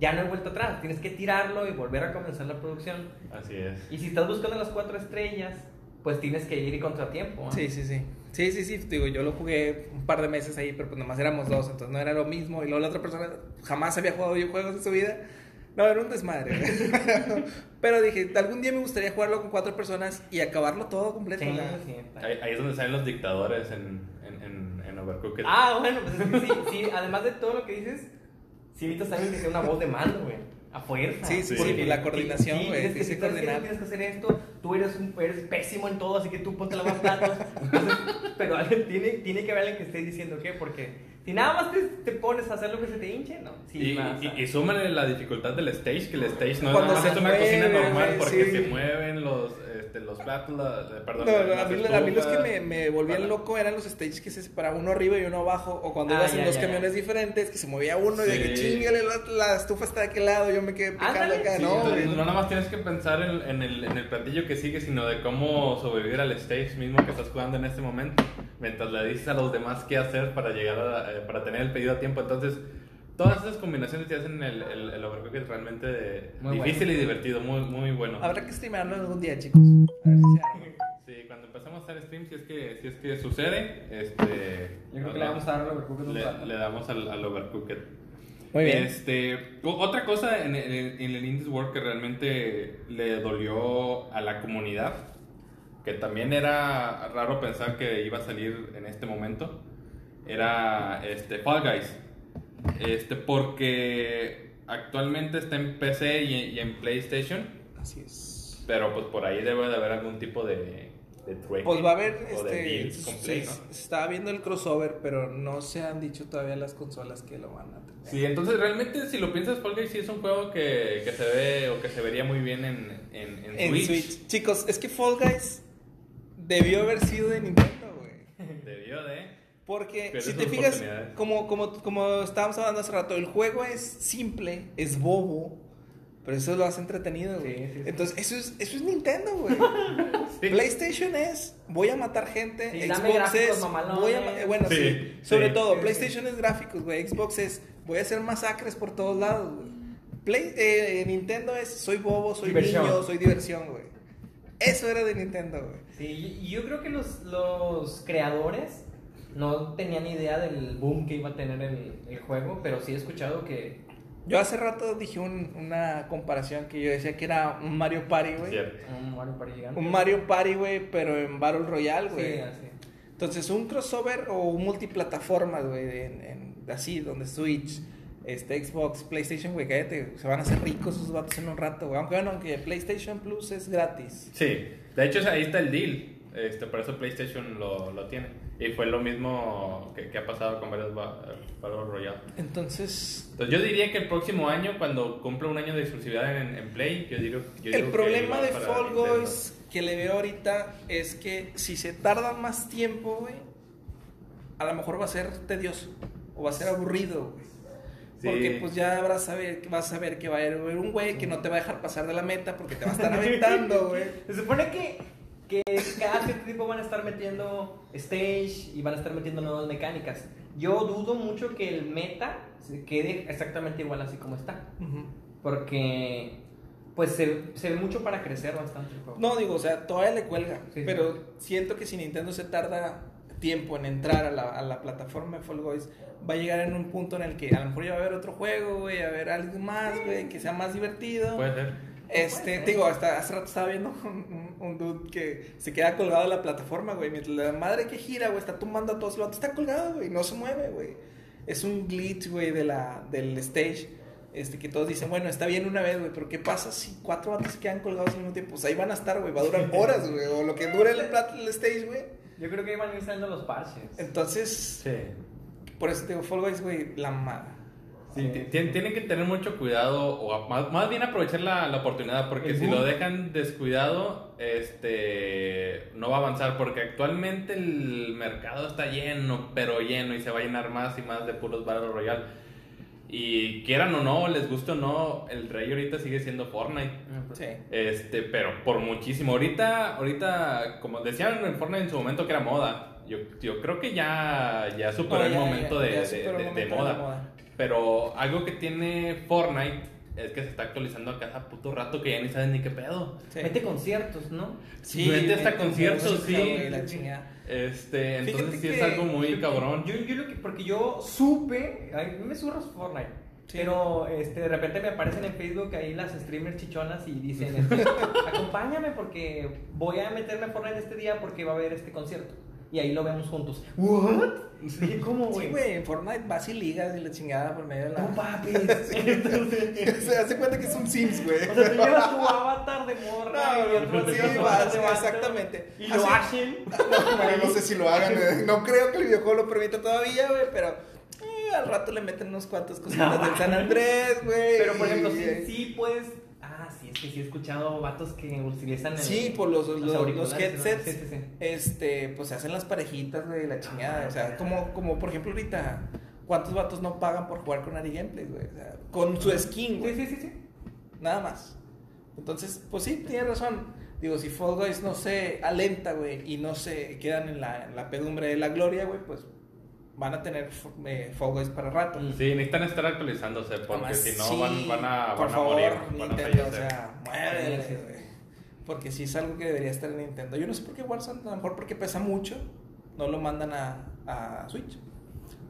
ya no hay vuelta atrás. Tienes que tirarlo y volver a comenzar la producción. Así es. Y si estás buscando las cuatro estrellas, pues tienes que ir y contratiempo. ¿ah? Sí, sí, sí. Sí, sí, sí. Digo, yo lo jugué un par de meses ahí, pero pues nomás éramos dos, entonces no era lo mismo. Y luego la otra persona jamás había jugado videojuegos en su vida. No, era un desmadre. pero dije, algún día me gustaría jugarlo con cuatro personas y acabarlo todo completo. Sí, o sea, sí, está. Ahí, ahí es donde salen los dictadores en, en, en, en Overcooked. Ah, bueno, pues es que sí, sí, además de todo lo que dices, sí necesitas alguien que sea una voz de mando, güey. A fuerza. Sí, sí, sí, la coordinación, güey, tienes que tienes que si hacer esto, tú eres, un, eres pésimo en todo, así que tú ponte a lavar platos. Pero alguien tiene, tiene que haber alguien que esté diciendo qué, porque si nada más te, te pones a hacer lo que se te hinche, no. Sí, y, a- y, y súmale la dificultad del stage, que el stage no Cuando es, nada más es una mueve, cocina normal porque sí. se mueven los, este, los platos, la- eh, perdón, No, a, mí, a mí los que me, me volvían Para- loco eran los stages que se separaban uno arriba y uno abajo, o cuando Ah, ibas en ya, dos ya, camiones ya. diferentes, que se movía uno y de que Sí. chingale, la, la estufa está de aquel lado, yo me quedé picando Ándale, acá, Sí, no, entonces, no nada más tienes que pensar en, en el, en el platillo que sigue, sino de cómo sobrevivir al stage mismo que estás jugando en este momento, mientras le dices a los demás qué hacer para llegar a, eh, para tener el pedido a tiempo. Entonces, todas esas combinaciones te hacen el, el, el Overcooked realmente Muy difícil bueno. y divertido, muy, muy bueno. Habrá que streamarlo algún día, chicos. A ver si se. Sí, cuando empezamos a hacer stream, si es que, si es que sucede, este, Yo creo que le vamos a dar al Overcooked un le, rato. le damos al, al Overcooked. Muy bien. Este, otra cosa en, el- en el Indies World que realmente le dolió a la comunidad, que también era raro pensar que iba a salir en este momento, era este, Fall Guys. Este, porque actualmente está en PC y, y en PlayStation, Así es. pero pues por ahí debe de haber algún tipo de, de Pues va a haber, este, se, ¿no? viendo el crossover, pero no se han dicho todavía las consolas que lo van a tener. Sí, entonces realmente si lo piensas, Fall Guys sí es un juego que, que se ve o que se vería muy bien en, en, en En Switch. Switch. Chicos, es que Fall Guys debió haber sido de Nintendo. Porque Pero si te fijas, como, como, como estábamos hablando hace rato, el juego es simple, es bobo, pero eso lo hace entretenido, güey. Sí, sí, sí. Entonces, eso es, eso es Nintendo, güey. Sí. PlayStation es, voy a matar gente, Xbox es, mamalones. voy a, bueno, Sí, sí, sobre sí. todo, Sí, sí. PlayStation es gráficos, güey, Xbox es, voy a hacer masacres por todos lados, güey. Play, eh, Nintendo es, soy bobo, soy Diversión. niño, soy diversión, güey. Eso era de Nintendo, güey. Sí, yo creo que los, los creadores no tenían idea del boom que iba a tener el, el juego, pero sí he escuchado que... Yo hace rato dije un- una comparación que yo decía que era un Mario Party, güey. Cierto. Un Mario Party gigante. Un Mario Party, güey, pero en Battle Royale, Sí, güey. así. Entonces, un crossover o un multiplataforma, güey, en, en- así, donde Switch, este, Xbox, PlayStation, güey, cállate, se van a hacer ricos esos vatos en un rato, güey. Aunque bueno, aunque PlayStation Plus es gratis. Sí, de hecho ahí está el deal. Este, por eso PlayStation lo, lo tiene. Y fue lo mismo que, que ha pasado con varios ba- Battle Royale. Entonces, Entonces yo diría que el próximo año, cuando cumpla un año de exclusividad en, en Play, yo digo, yo el digo problema de Fall. Guys que le veo ahorita es que si se tarda más tiempo, güey, a lo mejor va a ser tedioso o va a ser aburrido, güey. Sí. Porque pues ya vas a saber, vas a ver que va a haber un güey que no te va a dejar pasar de la meta porque te va a estar aventando, güey. Se supone que, que cada cierto tiempo van a estar metiendo stage y van a estar metiendo nuevas mecánicas. Yo dudo mucho que el meta se quede exactamente igual así como está. Ujú. Porque pues se, se ve mucho para crecer bastante el juego. No, digo, o sea, todavía le cuelga. Sí, pero sí. siento que si Nintendo se tarda tiempo en entrar a la, a la plataforma de Fall Guys, va a llegar en un punto en el que a lo mejor ya va a haber otro juego, güey, a ver algo más, güey, que sea más divertido. Puede ser. Este, Puede ser. te digo, hasta hace rato estaba viendo un, dude que se queda colgado de la plataforma, güey. Mientras la madre que gira, güey, está tumbando a todos. Vato está colgado, güey, no se mueve, güey. Es un glitch, güey, de la, del stage. Este, que todos dicen, bueno, está bien una vez, güey, pero ¿qué pasa si cuatro vatos se quedan colgados al mismo tiempo? Pues ahí van a estar, güey, va a durar horas, güey, o lo que dure el, el stage, güey. Yo creo que iban a ir saliendo los parches. Entonces, Sí. por eso te digo, Fall Guys, güey, la mala. Sí, ti- tien- tienen que tener mucho cuidado o más, más bien aprovechar la, la oportunidad porque si boom. lo dejan descuidado este no va a avanzar porque actualmente el mercado está lleno pero lleno y se va a llenar más y más de puros Battle Royale. Y quieran o no les guste o no el rey ahorita sigue siendo Fortnite. Sí. este pero por muchísimo. Ahorita ahorita como decían en Fortnite en su momento que era moda yo, yo creo que ya ya superó No, el momento ya- de, ya de- superó el de- de momento de moda. Pero algo que tiene Fortnite es que se está actualizando a cada puto rato que ya ni sabes ni qué pedo. Sí. Mete conciertos, ¿no? Vete hasta conciertos, sí. la chingada. Este, Fíjate entonces sí es algo muy Yo- cabrón. Yo, yo lo que, porque yo supe, a mí me surras Fortnite. Sí. Pero este, de repente me aparecen en Facebook ahí las streamers chichonas y dicen, este, acompáñame porque voy a meterme a Fortnite este día porque va a haber este concierto. Y ahí lo vemos juntos. ¿What? Dije, ¿cómo, güey? Sí, güey, en Fortnite vas y ligas y la chingada por medio de la... No, papi. Entonces, Se hace cuenta que es un Sims, güey. o sea, tú llevas tu avatar de morra No, y otro sí, lleva su va, avatar sí, de exactamente. Y lo hacen. No sé si lo hagan. eh. No creo que el videojuego lo permita todavía, güey, pero eh, al rato le meten unos cuantos cositas del San Andrés, güey. Pero por ejemplo, sí, eh, sí puedes. Ah, sí, es que sí he escuchado vatos que utilizan el- Sí, por los, los, los headsets, Sí, sí, sí. este, pues se hacen las parejitas, güey, la chingada. O sea, como, como por ejemplo ahorita, ¿cuántos vatos no pagan por jugar con Ari güey? O sea, con su skin, Sí, güey. sí, sí, sí. Nada más. Entonces, pues sí, tienes razón. Digo, si Fall Guys no se alenta, güey, y no se quedan en la, en la pedumbre de la gloria, güey, pues van a tener eh, Fall para rato. Sí, necesitan estar actualizándose porque Además, si no sí, van, van a, por van a favor, morir. Van a Nintendo, o sea, muévele, güey. Porque sí es algo que debería estar en Nintendo. Yo no sé por qué Warzone, a lo mejor porque pesa mucho, no lo mandan a, a Switch.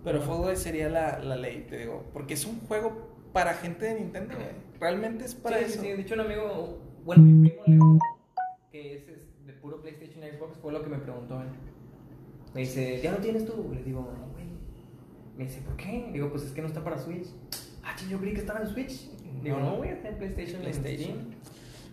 Pero Fall Guys sería la, la ley, te digo. Porque es un juego para gente de Nintendo, güey. Realmente es para sí, eso. sí, sí. De hecho, un amigo, bueno, mi primo Leo, que es, es de puro PlayStation y Xbox, fue lo que me preguntó él. Me dice, ¿ya no tienes tú? Le digo. Me dice, ¿por qué? Digo, pues es que no está para Switch. Ah, ching, yo creí que estaba en Switch. Digo, No. no, güey, está en PlayStation. en PlayStation. Steam".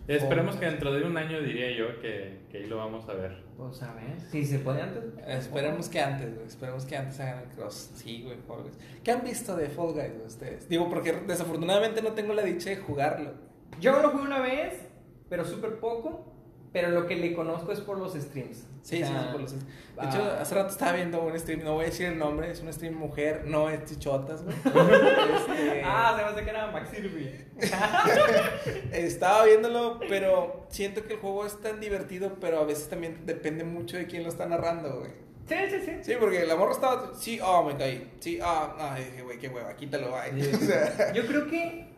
Esperemos que dentro de un año diría yo que, que ahí lo vamos a ver. Pues a ver, si se puede antes. Esperemos que antes, güey. Esperemos que antes hagan el cross. Sí, güey, Fall Guys. ¿Qué han visto de Fall Guys ustedes? Digo, porque desafortunadamente no tengo la dicha de jugarlo. Yo lo jugué una vez, pero súper poco. Pero lo que le conozco es por los streams. Sí, O sí, sea, sí, por los- De ah. hecho, hace rato estaba viendo un stream, no voy a decir el nombre, es un stream mujer, no es chichotas, güey. Este, Ah, se me hace que era Max. Estaba viéndolo, pero siento que el juego es tan divertido, pero a veces también depende mucho de quién lo está narrando, güey. Sí, sí, sí. Sí, porque la morra estaba, sí, ah, me caí, sí, ah, ay, dije, güey, qué hueva, quítalo, ay. O sea, Yo creo que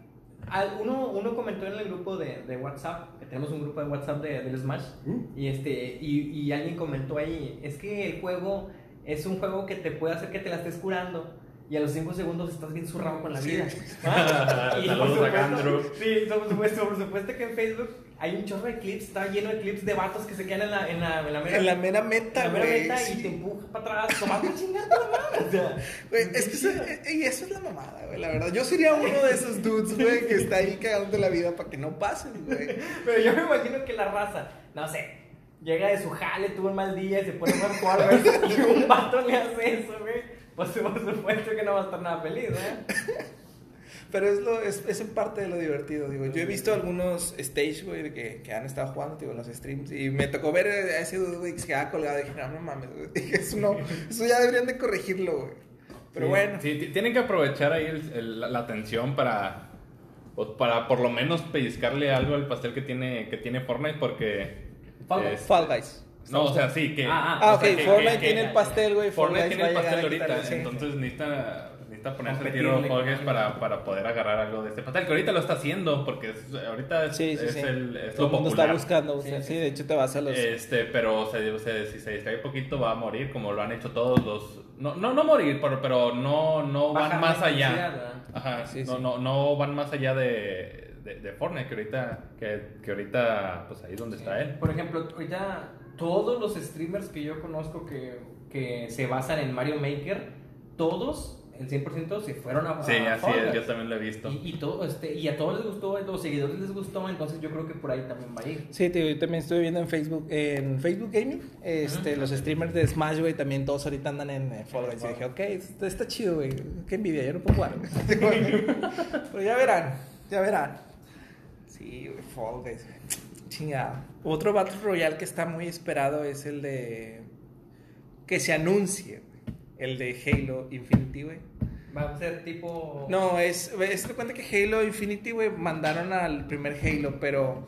uno, uno comentó en el grupo de, de WhatsApp, que tenemos un grupo de WhatsApp de, del Smash, Uh. y, este, y, y alguien comentó ahí, es que el juego es un juego que te puede hacer que te la estés curando. Y a los 5 segundos estás bien zurrado con la Sí. vida. Ah, y por Saludos a Gandro. sí, por supuesto, por supuesto que en Facebook hay un chorro de clips, está lleno de clips de vatos que se quedan en la, en la, en la mera, En la mera en meta, la mera meta sí. y te empuja para atrás, para chingarte la madre. O sea, Güey, es que eso, eh, y eso es la mamada, güey, la verdad. Yo sería uno de esos dudes, güey, que está ahí cagando la vida para que no pasen, güey. Pero yo me imagino que la raza, no sé, llega de su jale, tuvo un mal día y se pone a jugar güey, y un vato le hace eso, güey. Pues por supuesto que no va a estar nada feliz, ¿eh? Pero es, lo, es, es en parte de lo divertido, digo. Yo he visto algunos stage, güey, que, que han estado jugando, digo, los streams. Y me tocó ver a ese dude, güey, que se quedaba colgado. Y dije, no, no mames, güey. Eso no, eso ya deberían de corregirlo, güey. Pero Sí, bueno. Sí, tienen que aprovechar ahí el- el- la, la atención para, o para por lo menos pellizcarle algo al pastel que tiene, que tiene Fortnite porque... Fall Guys. es- Fall Guys. no, o sea, sí, que... Ah, Ah, o ok, sea, que- Fortnite que- tiene que- el pastel, güey. Fortnite Guys tiene el pastel ahorita, quitarle, entonces necesita, necesita ponerse tiro con para, para poder agarrar algo de este pastel, que ahorita lo está haciendo porque es- ahorita es, Sí, sí, es sí. el, es Todo lo popular. está buscando, o Sí, sea, sí. sí, de hecho te vas a los... Este, pero se, se- si se distrae poquito va a morir, como lo han hecho todos los... No, no, no morir, pero, pero no, no van más allá. Ajá, Sí, no, sí. No, no van más allá de, de, de Fortnite, que ahorita, que, que ahorita, pues ahí es donde está él. Por ejemplo, ahorita todos los streamers que yo conozco que, que se basan en Mario Maker, todos, el 100% se fueron a Sí, a así Fall es, yo también lo he visto. Y, y todo, este, y a todos les gustó, a los seguidores les gustó, entonces yo creo que por ahí también va a ir. Sí, te, yo también estuve viendo en Facebook, en Facebook Gaming, este, los streamers de Smash, güey, también todos ahorita andan en eh, Fall Guys. Y dije, ok, está, está chido, güey, qué envidia, yo no puedo jugar. Pero ya verán, ya verán. Sí, güey, Fall Guys, güey. Chingado. Otro Battle Royale que está muy esperado es el de... Que se anuncie. El de Halo Infinity, güey. Va a ser tipo... No, es, es te cuenta que Halo Infinity, güey, mandaron al primer Halo, pero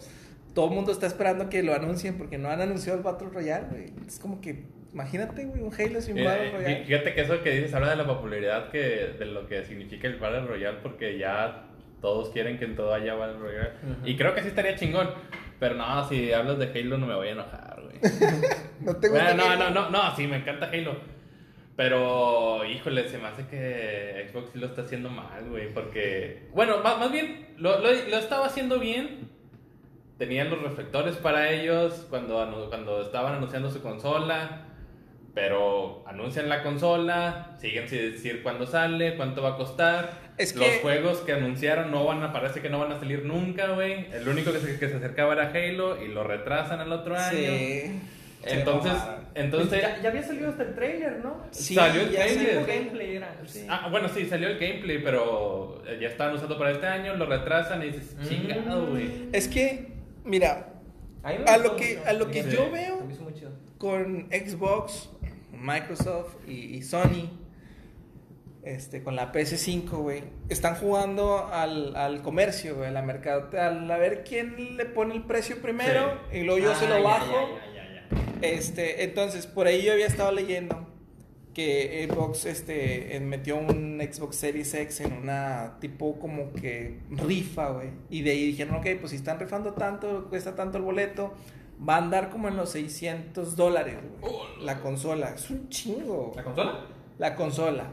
todo el mundo está esperando que lo anuncien porque no han anunciado el Battle Royale, güey. Es como que, imagínate, güey, un Halo sin Eh, Battle eh, Royale. fíjate que eso que dices habla de la popularidad que, de lo que significa el Battle Royale, porque ya todos quieren que en todo haya Battle Royale. Ujú. Y creo que sí estaría chingón. Pero no, si hablas de Halo no me voy a enojar, güey. ¿No te gusta Bueno, no, Halo? no, no, no, sí, me encanta Halo. Pero, híjole, se me hace que Xbox sí lo está haciendo mal, güey. Porque, bueno, más, más bien, lo, lo, lo estaba haciendo bien. Tenían los reflectores para ellos cuando, cuando estaban anunciando su consola. Pero anuncian la consola, siguen sin decir cuándo sale, cuánto va a costar. Es Los que- juegos que anunciaron no van a, parece que no van a salir nunca, güey. El único que se, que se acercaba era Halo y lo retrasan al otro año. Sí. Entonces, entonces Pues ya, ya había salido hasta el trailer, ¿no? Sí, salió el ya trailer. Gameplay era. Sí. Ah, bueno, sí, salió el gameplay, pero ya estaban usando para este año, lo retrasan y dices, Mm. chingado, güey. Es que, mira, A, lo que- mucho. a lo que Sí. yo veo con Xbox, Microsoft y, y Sony, este, con la PS5, güey, están jugando al, al comercio, güey, a la mercado, al a ver quién le pone el precio primero y luego yo se lo bajo. ya, ya, ya, ya. Este, entonces, por ahí yo había estado leyendo que Xbox este, metió un Xbox Series X en una tipo como que rifa, güey. Y de ahí dijeron, ok, pues si están rifando tanto, cuesta tanto el boleto, va a andar como en los 600 dólares, güey. La consola, es un chingo. ¿La consola? La consola.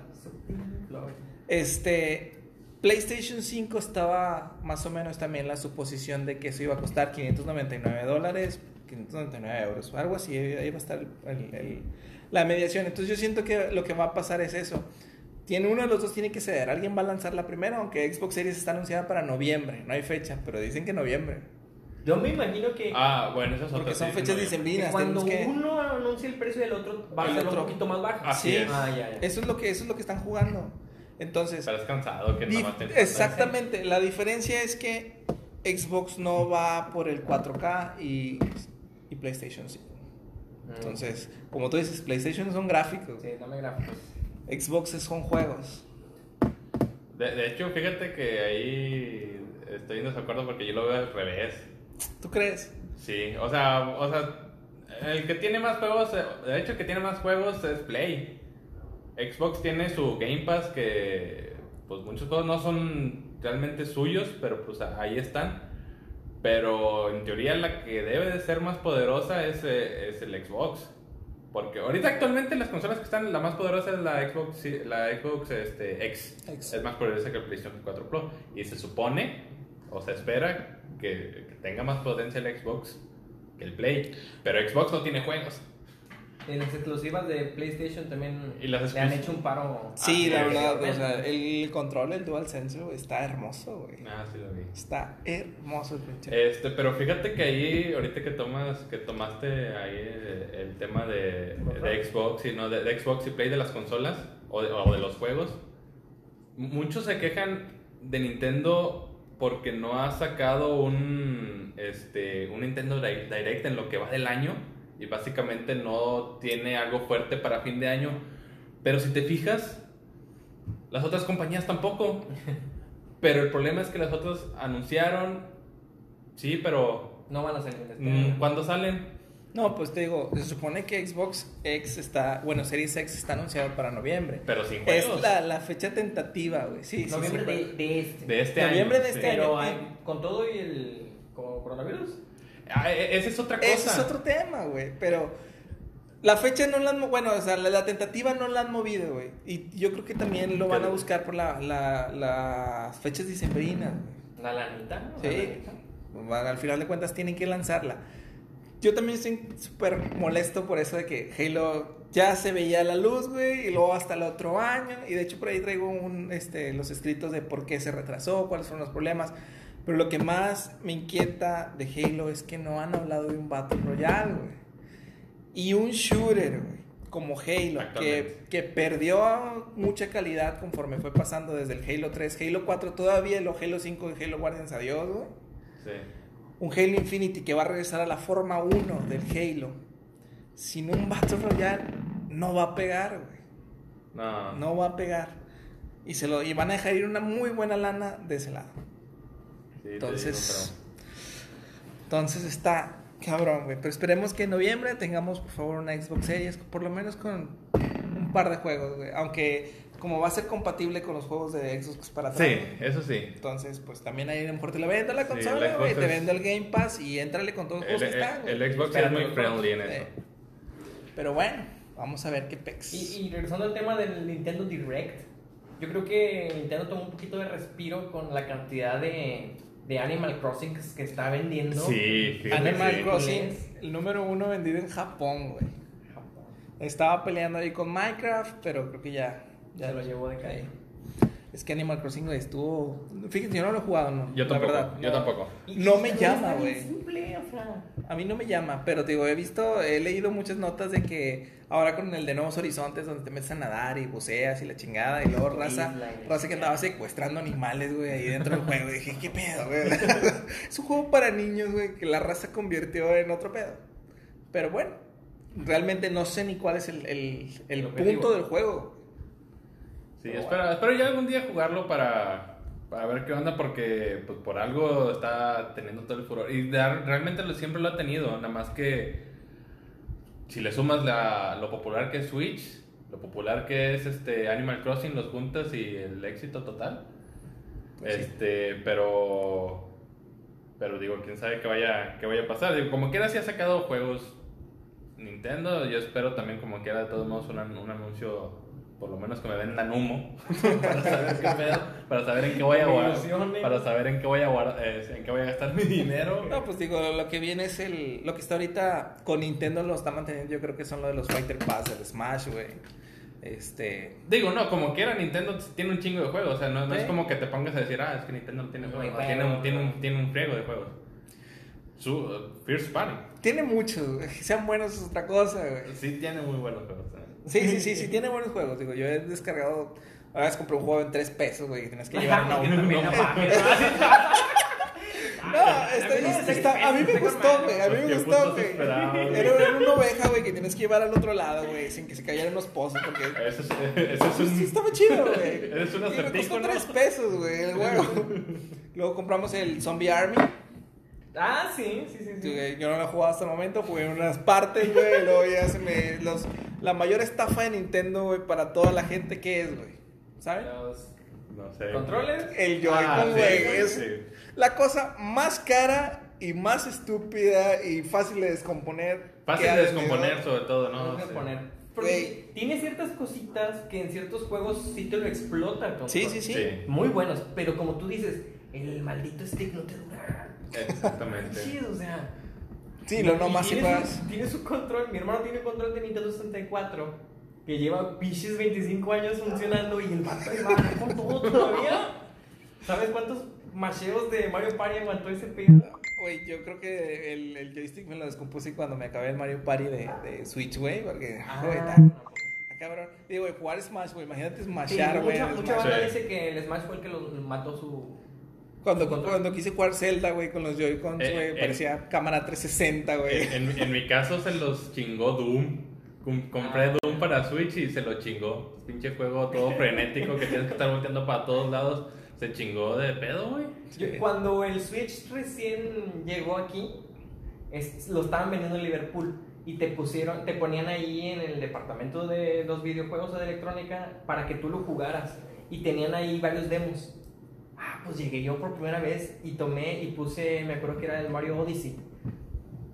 Este, PlayStation 5 estaba más o menos también la suposición de que eso iba a costar 599 dólares, 599 euros, algo así, ahí va a estar el- el- la mediación. Entonces yo siento que lo que va a pasar es eso. Tiene uno de los dos tiene que ceder. Alguien va a lanzar la primera, aunque Xbox Series está anunciada para noviembre. No hay fecha, pero dicen que noviembre. Yo me imagino que, Ah, bueno, eso es otra Porque son fechas que cuando que- uno anuncia el precio del otro, va a ser otro. un poquito más bajo. Así Sí. es. Ah, ya, ya. Eso es lo que eso es lo que están jugando. Entonces, Estarás cansado que Di- nada más te Exactamente, la diferencia es que Xbox no va por el 4K y, y PlayStation sí. Mm. Entonces, como tú dices, PlayStation son gráficos, Sí, dame gráficos. Xbox son juegos. De, de hecho, fíjate que ahí estoy en desacuerdo porque yo lo veo al revés. ¿Tú crees? Sí, o sea, o sea, el que tiene más juegos, de hecho el que tiene más juegos es Play. Xbox tiene su Game Pass que, pues muchos juegos no son realmente suyos, pero pues ahí están. Pero en teoría la que debe de ser más poderosa es, eh, es el Xbox. Porque ahorita actualmente las consolas que están, la más poderosa es la Xbox, la Xbox este, X. X. Es más poderosa que el PlayStation 4 Pro. Y se supone, o se espera, que, que tenga más potencia el Xbox que el Play. Pero Xbox no tiene juegos. En las exclusivas de PlayStation también Y las le han hecho un paro. Sí, Ah, la sí, verdad, o sea, el control, el DualSense, güey, está hermoso, güey. Ah, sí lo vi. Está hermoso el pinche. Este, pero fíjate que ahí, ahorita que tomas, que tomaste ahí el, el tema de, de Xbox y no, de, de Xbox y Play de las consolas o de, o de los juegos, muchos se quejan de Nintendo porque no ha sacado un, este, un Nintendo Di- Direct en lo que va del año y básicamente no tiene algo fuerte para fin de año. Pero si te fijas, las otras compañías tampoco. Pero el problema es que las otras anunciaron, sí, pero No van a salir este mm. ¿cuándo salen? No, pues te digo, se supone que Xbox X está, bueno, Series X está anunciado para noviembre. Pero sin Es juegos. la, la fecha tentativa, güey. Sí, sí, Noviembre sí, de, pero- de este. De este Noviembre año. de este sí. año. Pero hay- con todo y el coronavirus. Ah, e- esa es otra cosa. Ese es otro tema, güey. Pero la fecha no la han bueno, o sea, la, la tentativa no la han movido, güey. Y yo creo que también lo van a buscar por la, la- las fechas dicembrinas, güey. La lanita. ¿no? Sí. La lanita. Bueno, Al final de cuentas tienen que lanzarla. Yo también estoy súper molesto por eso de que Halo ya se veía la luz, güey, y luego hasta el otro año. Y de hecho por ahí traigo un, este, los escritos de por qué se retrasó, cuáles fueron los problemas. Pero lo que más me inquieta de Halo es que no han hablado de un Battle Royale, güey. Y un shooter, güey, como Halo, que, que perdió mucha calidad conforme fue pasando desde el Halo 3, Halo 4 todavía, lo Halo 5 y Halo Guardians, adiós, güey Sí. un Halo Infinity que va a regresar a la forma 1 del Halo, sin un Battle Royale, no va a pegar, güey. No. No va a pegar. Y, se lo, y van a dejar ir una muy buena lana de ese lado. Entonces, digo, entonces está cabrón, güey. Pero esperemos que en noviembre tengamos, por favor, una Xbox Series, por lo menos con un par de juegos, güey. Aunque como va a ser compatible con los juegos de Xbox para atrás. Sí, eso sí. Entonces, pues también ahí a lo mejor te la vendo la consola, el güey. Te vendo el Game Pass y entrale con todos los El, juegos que están, el- güey. el Xbox es muy friendly en eso. Pero bueno, vamos a ver qué pex. Y, y regresando al tema del Nintendo Direct, yo creo que Nintendo tomó un poquito de respiro con la cantidad de, de Animal Crossing que está vendiendo. Sí, Animal sí. Crossing, el número uno vendido en Japón, güey. Estaba peleando ahí con Minecraft, pero creo que ya. ya Se lo llevó de calle. Es que Animal Crossing, estuvo. Fíjense, yo no lo he jugado, no. Yo la tampoco. verdad. yo no. tampoco. No me llama, güey. simple, o sea, A mí no me llama, pero te digo, he visto, he leído muchas notas de que ahora con el de Nuevos Horizontes, donde te metes a nadar y buceas y la chingada, y luego raza, la raza que andaba secuestrando animales, güey, ahí dentro del juego. Y dije, ¿qué pedo, güey? es un juego para niños, güey, que la raza convirtió en otro pedo. Pero bueno, realmente no sé ni cuál es el, el, el El objetivo. punto del juego. Sí, Pero espero, espero ya algún día jugarlo para, para ver qué onda, porque pues, por algo está teniendo todo el furor. Y de- realmente lo, siempre lo ha tenido, nada más que si le sumas la, lo popular que es Switch, lo popular que es este Animal Crossing, los juntas y el éxito total. Pues sí. este, pero pero digo, quién sabe qué vaya, qué vaya a pasar. Digo, como quiera si ha sacado juegos Nintendo, yo espero también como quiera de todos modos un, un anuncio por lo menos que me vendan humo para saber qué pedo, para saber en qué voy a guardar, para saber en qué voy a guardar, eh, en qué voy a gastar mi dinero. No, pues digo, lo que viene es el. Lo que está ahorita con Nintendo lo está manteniendo, yo creo que son lo de los Fighter Pass, el Smash, güey. Este. Digo, no, como quiera Nintendo tiene un chingo de juegos, o sea, no, no es como que te pongas a decir, ah, es que Nintendo no tiene juegos, no, tiene, un, tiene, un, tiene un friego de juegos. Su uh, First Party, Tiene muchos, sean buenos es otra cosa, güey. sí tiene muy buenos juegos. ¿eh? Sí, sí, sí, sí, tiene buenos juegos. Digo, yo he descargado. Una vez compré un juego en 3 pesos, güey, que tienes que llevar una también no, no está- está- a mí me gustó, güey. A mí me ¿Qué gustó, güey. Era, era una oveja, güey, que tienes que llevar al otro lado, güey, sin que se cayeran los pozos, porque. Eso es, eso es Sí, un... estaba chido, güey. Eres un Y me costó ¿no? 3 pesos, güey, el juego. Luego compramos el Zombie Army. Ah, sí, sí, sí. Sí, sí. Yo no lo he jugado hasta el momento, jugué en unas partes, güey. Luego ya se me. Los, la mayor estafa de Nintendo, güey, para toda la gente que es, güey. ¿Saben? Los No sé. ¿Controles? El Joy-Con, Ah, sí, güey, güey, es sí. la cosa más cara y más estúpida y fácil de descomponer. Fácil de tenido. descomponer, sobre todo, No, ¿no? sé Sí. poner. Porque tiene ciertas cositas que en ciertos juegos sí te lo explota. Sí, sí, sí. Sí, Muy buenos, pero como tú dices, el maldito stick no te dura. Exactamente. Chido, o sea. Sí, lo y nomás si su, tiene su control. Mi hermano tiene control de Nintendo 64 que lleva piches 25 años funcionando y el vato ahí va con todo todavía. ¿Sabes cuántos macheos de Mario Party aguantó ese pedo? Güey, yo creo que el, el joystick me lo descompuse cuando me acabé el Mario Party de, de Switch, güey, porque, Ah, güey, cabrón. Digo, güey, jugar Smash, güey, imagínate Sí, smashar, güey. mucha, el mucha Smash. banda Sí. dice que el Smash fue el que lo mató su. Cuando, cuando quise jugar Zelda, güey, con los Joy-Cons, Eh, güey, eh. parecía cámara 360, güey. En, en mi caso se los chingó Doom. Com- compré Ah. Doom para Switch y se lo chingó. Pinche juego todo frenético que tienes que estar volteando para todos lados. Se chingó de pedo, güey. Cuando el Switch recién llegó aquí, es- lo estaban vendiendo en Liverpool y te pusieron, te ponían ahí en el departamento de los videojuegos o de electrónica para que tú lo jugaras y tenían ahí varios demos. Ah, pues llegué yo por primera vez y tomé y puse, me acuerdo que era el Mario Odyssey.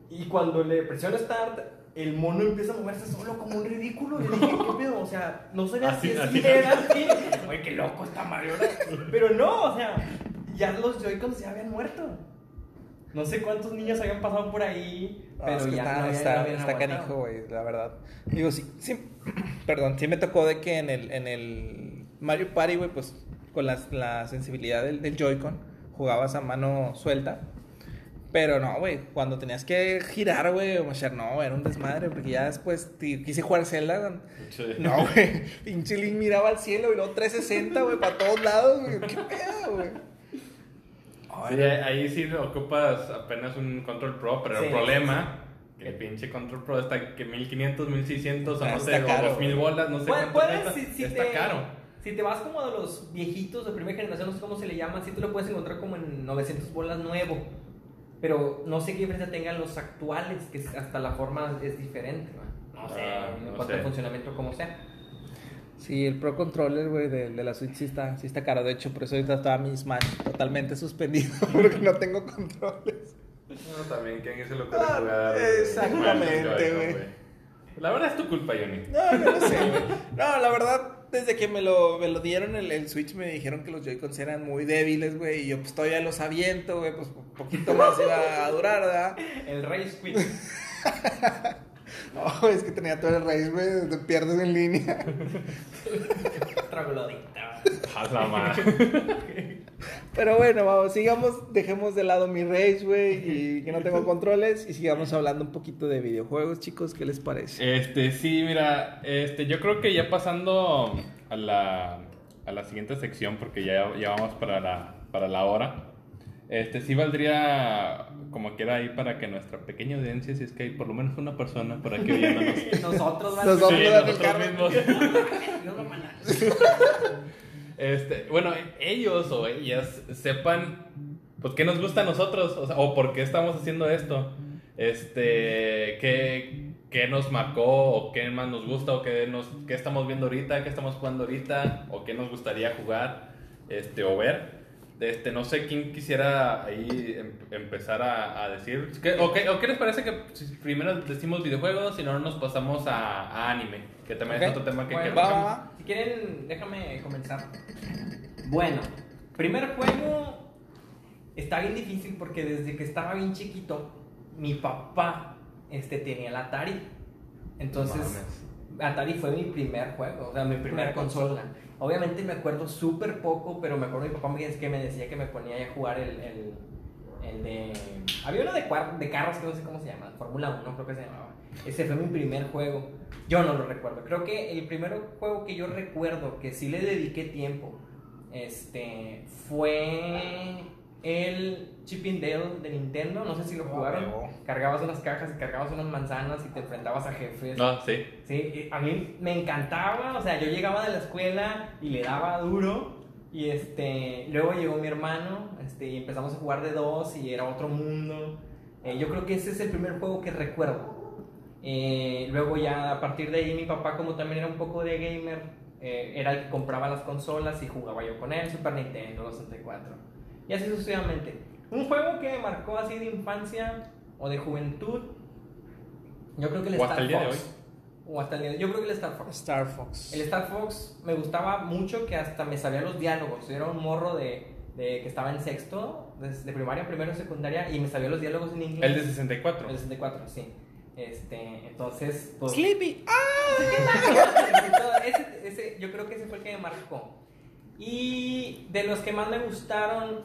Y cuando le presiono Start, el mono empieza a moverse solo como un ridículo. Y yo dije, ¿qué pedo? O sea, no sabía Así- si así así. era así. Oye, qué loco está Mario. ¿no? Pero no, o sea, ya los Joy-Cons ya habían muerto. No sé cuántos niños habían pasado por ahí, No, pero es que ya está, no, está, está canijo, güey, la verdad. Digo, sí, sí, perdón, sí me tocó de que en el, en el Mario Party, güey, pues con las- la sensibilidad del, del Joy-Con, jugabas a mano suelta. Pero no, güey, cuando tenías que girar, güey, o machar, no, era un desmadre, porque ya después quise jugar Zelda. güey. No, güey, pinche Link miraba al cielo y luego 360, güey, para todos lados, güey, qué pedo, güey. Sí, ahí sí ocupas apenas un Control Pro, pero Sí. el problema que el pinche Control Pro está que 1500, 1600 o no sé, o caro, 2000 güey. bolas, no sé puedes, cuesta. si, si está te, caro. Si te vas como de los viejitos de primera generación, no sé cómo se le llama, sí tú lo puedes encontrar como en 900 bolas nuevo. Pero no sé qué diferencia tengan los actuales, que hasta la forma es diferente. ¿no? No sé, Ah, en no cuanto sé. al funcionamiento, como sea. Sí, el Pro Controller, güey, de, de la Switch sí está, sí está caro. De hecho, por eso ahorita estaba mi Smash totalmente suspendido, porque no tengo controles. No, también, ¿quién se lo ocurre Ah, jugar? exactamente, Mario, güey. La verdad es tu culpa, Johnny. No, no lo sé, güey. No, la verdad, desde que me lo, me lo dieron el, el Switch, me dijeron que los Joy-Cons eran muy débiles, güey. Y yo, pues todavía los aviento, güey, pues un poquito más iba a durar, ¿verdad? El Rage Quit. No, es que tenía todo el raíz, güey, te pierdes en línea. Troglodita. A la madre. Pero bueno, vamos, sigamos, dejemos de lado mi rage, güey, y que no tengo controles, y sigamos hablando un poquito de videojuegos, chicos, ¿qué les parece? Este, sí, mira, este, yo creo que ya pasando a la, a la siguiente sección, porque ya, ya vamos para la, para la hora, este, sí valdría como quiera ahí para que nuestra pequeña audiencia, si es que hay por lo menos una persona por aquí viéndonos. Nosotros. Nosotros. Sí, nosotros mismos. Este, bueno, ellos o ellas sepan, pues, qué nos gusta a nosotros, o, sea, por qué estamos haciendo esto. Este, qué, qué nos marcó, o qué más nos gusta, o qué, nos, qué estamos viendo ahorita, qué estamos jugando ahorita, o qué nos gustaría jugar, este, o ver. Este, no sé quién quisiera ahí em- empezar a, decir. ¿Qué- o, qué, les parece que primero decimos videojuegos y no nos pasamos a anime? Que también Ok. es otro tema que Bueno, va, va, va. Si quieren, déjame comenzar. Bueno, primer juego está bien difícil porque desde que estaba bien chiquito, mi papá este, tenía el Atari. Entonces, Atari fue mi primer juego, o sea, mi primera consola. Obviamente me acuerdo súper poco, pero me acuerdo mi papá me, que me decía que me ponía a jugar el, el, el de... Había uno de, de carros que no sé cómo se llama, Fórmula 1 creo que se llamaba. Ese fue mi primer juego. Yo no lo recuerdo. Creo que el primer juego que yo recuerdo que sí le dediqué tiempo este, fue el Chip and Dale de Nintendo. No sé si lo jugaron. huevo. Cargabas unas cajas y cargabas unas manzanas y te enfrentabas a jefes. No, sí. Sí, a mí me encantaba, o sea, yo llegaba de la escuela y le daba duro y este, luego llegó mi hermano este, y empezamos a jugar de dos y era otro mundo. Eh, yo creo que ese es el primer juego que recuerdo. Eh, luego ya a partir de ahí mi papá como también era un poco de gamer, eh, era el que compraba las consolas y jugaba yo con él, Super Nintendo, los 64. Y así sucesivamente. Un juego que me marcó así de infancia o de juventud, yo creo que el O Star hasta el día de Fox. O hasta el día de Yo creo que el Star Fox. Star Fox. El Star Fox me gustaba mucho que hasta me sabía los diálogos. Yo era un morro de, de que estaba en sexto, de, de primaria, primero, secundaria, y me sabía los diálogos en inglés. El de 64. El 64, sí. Este, entonces, pues... Sleepy. ese, ese- yo creo que ese fue el que me marcó. Y de los que más me gustaron,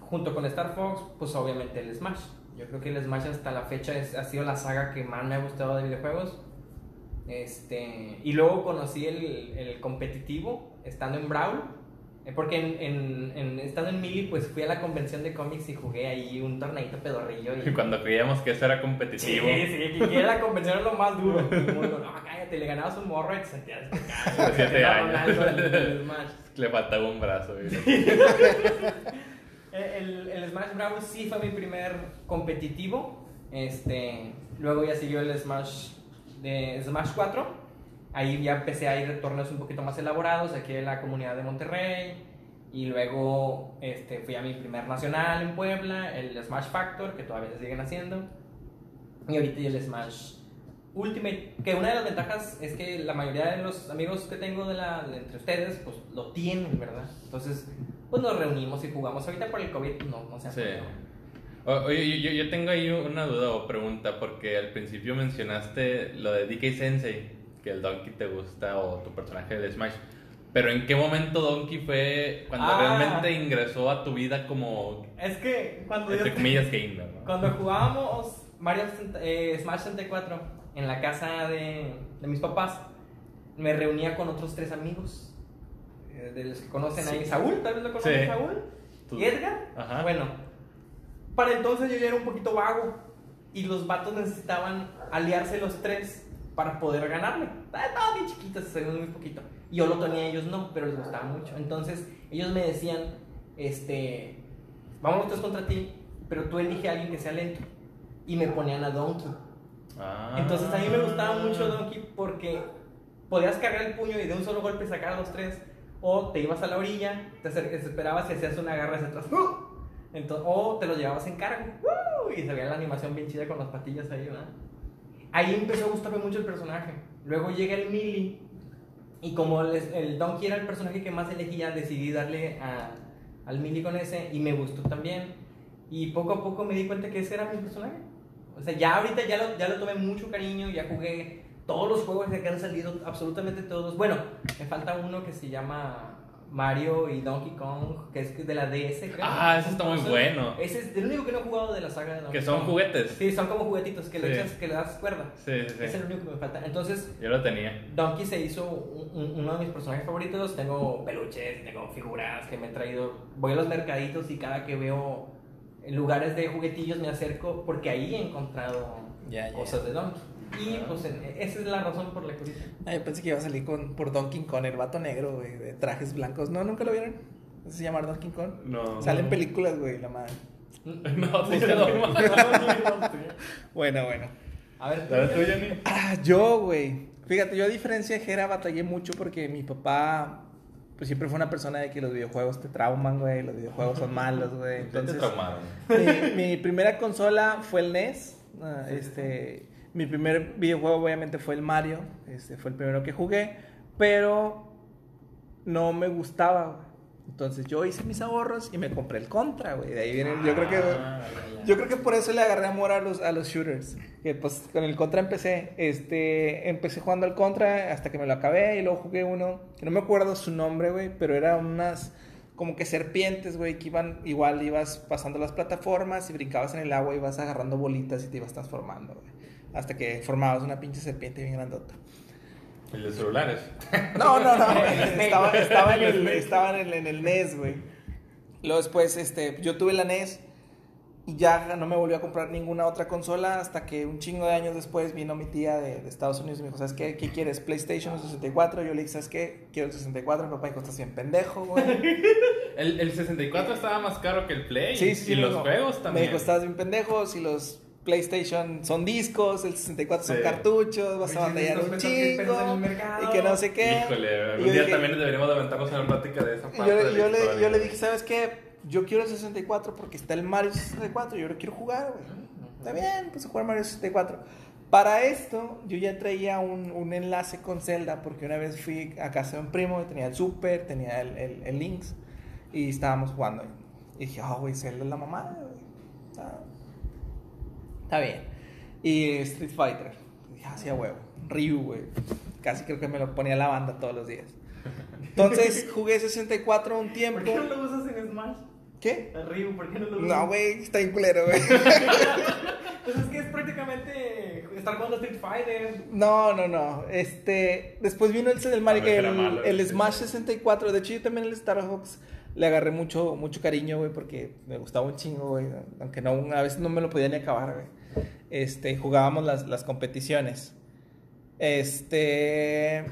junto con Star Fox, pues obviamente el Smash. Yo creo que el Smash hasta la fecha es- ha sido la saga que más me ha gustado de videojuegos. Este, y luego conocí el, el competitivo estando en Brawl. eh, Porque en, en- en- estando en Mili, pues fui a la convención de cómics y jugué ahí un torneito pedorrillo. Y, Y cuando creíamos que eso era Sí, competitivo. sí, que que la convención era lo más duro. Y mundo, no, cállate, le ganabas un morro y te sentías siete años. Le faltaba un brazo. el Smash Bros. sí fue mi primer competitivo. Este, luego ya siguió el Smash de Smash 4. Ahí ya empecé a ir a torneos un poquito más elaborados aquí en la comunidad de Monterrey. Y luego este, fui a mi primer nacional en Puebla, el Smash Factor, que todavía se siguen haciendo. Y ahorita el Smash Ultimate, que una de las ventajas es que la mayoría de los amigos que tengo de la, de entre ustedes, pues lo tienen, ¿verdad? Entonces, pues nos reunimos y jugamos. Ahorita por el COVID, no, no se ha Sí. Oye, yo, yo tengo ahí una duda o pregunta, porque al principio mencionaste lo de DK Sensei, que el Donkey te gusta o tu personaje del Smash. Pero ¿en qué momento Donkey fue cuando Ah. realmente ingresó a tu vida como, Es que cuando yo- entre comillas, gamer? ¿no? Cuando jugábamos Mario eh, Smash 64 en la casa de, de mis papás, me reunía con otros tres amigos. eh, De los que conocen ahí. Saúl, tal vez lo conocen, Sí. Saúl. Tú- ¿Y Edgar? Ajá. Bueno, para entonces yo ya era un poquito vago. Y los vatos necesitaban aliarse los tres para poder ganarme. Ah, Estaban bien chiquitos, sabían muy poquito. Y yo lo tenía, ellos no, pero les gustaba mucho. Entonces ellos me decían, este, vamos tres contra ti, pero tú elige a alguien que sea lento. Y me ponían a Donkey. Ah. Entonces a mí me gustaba mucho Donkey porque podías cargar el puño y de un solo golpe sacar a los tres. O te ibas a la orilla, te esperabas y hacías una garra hacia atrás. ¡uh! Entonces, o te los llevabas en cargo. ¡uh! Y se veía la animación bien chida con las patillas ahí, ¿verdad? Ahí empezó a gustarme mucho el personaje. Luego llega el Mili. Y como el Donkey era el personaje que más elegía, decidí darle a- al Mili con ese. Y me gustó también. Y poco a poco me di cuenta que ese era mi personaje. O sea, ya ahorita ya lo, ya lo tomé mucho cariño, ya jugué todos los juegos que han salido, absolutamente todos. Bueno, me falta uno que se llama Mario y Donkey Kong, que es de la DS, creo. Ah, ese está muy Entonces, bueno. Ese es el único que no he jugado de la saga de Donkey Que son Kong. juguetes. Sí, son como juguetitos que le Sí. echas, que le das cuerda. Sí, sí, sí. Es el único que me falta. Entonces, Yo lo tenía. Donkey se hizo un- un- uno de mis personajes favoritos. Tengo peluches, tengo figuras que me he traído. Voy a los mercaditos y cada que veo lugares de juguetillos me acerco porque ahí he encontrado cosas de Donkey. Y pues en- esa es la razón por la que. Ah, yo pensé que iba a salir con, por Donkey Kong, el vato negro, güey, de trajes blancos. No, ¿nunca lo vieron? ¿No se llama Donkey Kong? No. Salen películas, güey, la madre. No, sí, no. Bueno, bueno. A ver, ¿La tuya, ni? Ah, yo, güey. Fíjate, yo a diferencia de Jera batallé mucho porque mi papá, pues siempre fue una persona de que los videojuegos te trauman, güey. Los videojuegos son malos, güey. ¿Qué te Entonces, traumaron? mi, mi primera consola fue el NES. ah, este, mi primer videojuego obviamente fue el Mario. Este fue el primero que jugué, pero no me gustaba. Entonces yo hice mis ahorros y me compré el Contra, güey. De ahí viene, yo creo que Ah, yo creo que por eso le agarré amor a los, a los shooters. Que pues con el Contra empecé. Este, empecé jugando al Contra hasta que me lo acabé y luego jugué uno, que no me acuerdo su nombre, güey, pero eran unas como que serpientes, güey, que iban, igual ibas pasando las plataformas y brincabas en el agua y ibas agarrando bolitas y te ibas transformando, güey. Hasta que formabas una pinche serpiente bien grandota. El de celulares. No, no, no. estaba, estaba en el, estaba en el, en el NES, güey. Luego después, este, yo tuve la NES y ya no me volvió a comprar ninguna otra consola hasta que un chingo de años después vino mi tía de, de Estados Unidos y me dijo, ¿sabes qué? ¿Qué quieres? ¿PlayStation o 64? Yo le dije, ¿sabes qué? Quiero el 64. Mi papá dijo, estás bien pendejo, güey. El, el 64 estaba más caro que el Play. Sí, sí. Y me los juegos Me también. dijo, estás bien pendejo. Si los PlayStation son discos, el 64 son Sí. cartuchos, vas a batallar un cuestan 10 pesos en el chingo y que no sé qué. Híjole, algún día dije- también deberíamos de aventarnos una plática de esa parte yo, de la yo le, yo le dije, ¿sabes qué? Yo quiero el 64 porque está el Mario 64 y yo lo quiero jugar, güey. Está bien, pues a jugar Mario 64. Para esto, yo ya traía un, un enlace con Zelda porque una vez fui a casa de un primo y tenía el Super, tenía el, el, el Lynx y estábamos jugando. Y dije, ah, güey, Zelda es la. Está, está bien. Y Street Fighter. Hacía huevo. Ryu, güey. Casi creo que me lo ponía la banda todos los días. Entonces jugué 64 un tiempo. ¿Por qué no lo usas en Smash? ¿Qué? El Ryu, ¿por qué no lo usas? No, güey, está bien culero, güey. Pues es que es prácticamente estar jugando Street Fighter. No, no, no. Este, después vino el, el, Mario- el, malo, el sí. Smash 64. De hecho, yo también el Star Fox le agarré mucho, mucho cariño, güey, porque me gustaba un chingo, güey. Aunque no, a veces no me lo podía ni acabar, güey. Este, jugábamos las, las competiciones. Este.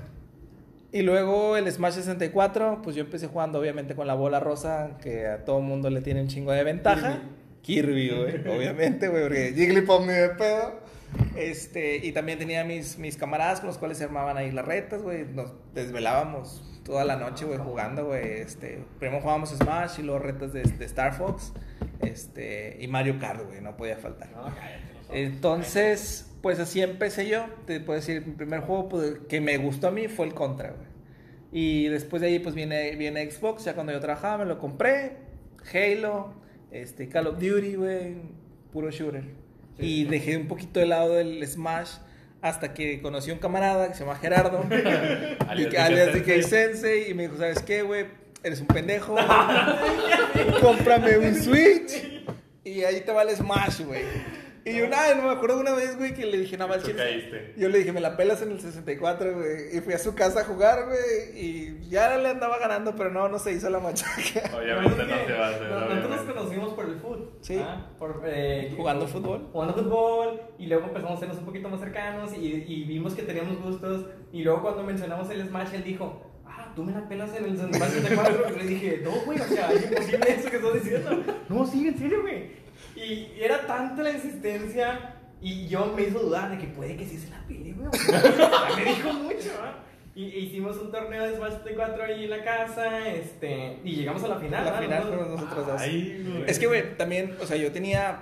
Y luego el Smash 64, pues yo empecé jugando obviamente con la bola rosa, que a todo mundo le tiene un chingo de ventaja. Kirby, güey, obviamente, güey, porque Jigglypuff ni de pedo. Este, y también tenía mis, mis camaradas con los cuales se armaban ahí las retas, güey. Nos desvelábamos toda la noche, güey, jugando, güey. Este, primero jugábamos Smash y luego retas de, de Star Fox. Este, y Mario Kart, güey, no podía faltar. No, cállate. Entonces, pues así empecé yo. Te puedo decir, mi primer juego pues, que me gustó a mí fue el Contra, güey. Y después de ahí, pues viene, viene Xbox. Ya cuando yo trabajaba, me lo compré. Halo, este, Call of Duty, güey. Puro shooter. Y dejé un poquito de lado el Smash hasta que conocí a un camarada que se llama Gerardo. Alias y- alias DK DK Sensei. Y me dijo, ¿sabes qué, güey? Eres un pendejo. Cómprame un Switch. Y ahí te va el Smash, güey. Y yo, nada, no me acuerdo de una vez, güey, que le dije, nada más, Tú chile". caíste. Yo le dije, me la pelas en el 64, güey. Y fui a su casa a jugar, güey. Y ya le andaba ganando, pero no, no se hizo la machaca. Obviamente no se va a hacer. No- Nosotros nos conocimos por el fútbol. Sí. ¿ah? Por, eh, Jugando fútbol. Jugando fútbol. Y luego empezamos a hacernos un poquito más cercanos. Y, y vimos que teníamos gustos. Y luego cuando mencionamos el Smash, él dijo. Ah, tú me la pelas en el Smash 64. y le dije, no, güey, o sea, es imposible eso que estás diciendo. No, sí, en serio, güey. Y era tanta la insistencia. Y yo me hizo dudar de que puede que sí se la pele, güey. me dijo mucho, ¿ah? Y e hicimos un torneo de Smash 64 ahí en la casa, este, y llegamos a la final. La final fuimos nosotros dos. Ay. Es que, güey, también, o sea, yo tenía.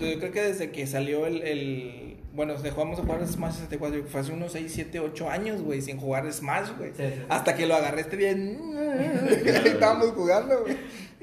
Yo creo que desde que salió el. el bueno, dejamos de jugar Smash 64, yo creo que fue hace unos 6, 7, 8 años, güey, sin jugar Smash, güey. Sí, sí, sí. Hasta que lo agarré este día. Estábamos jugando, güey.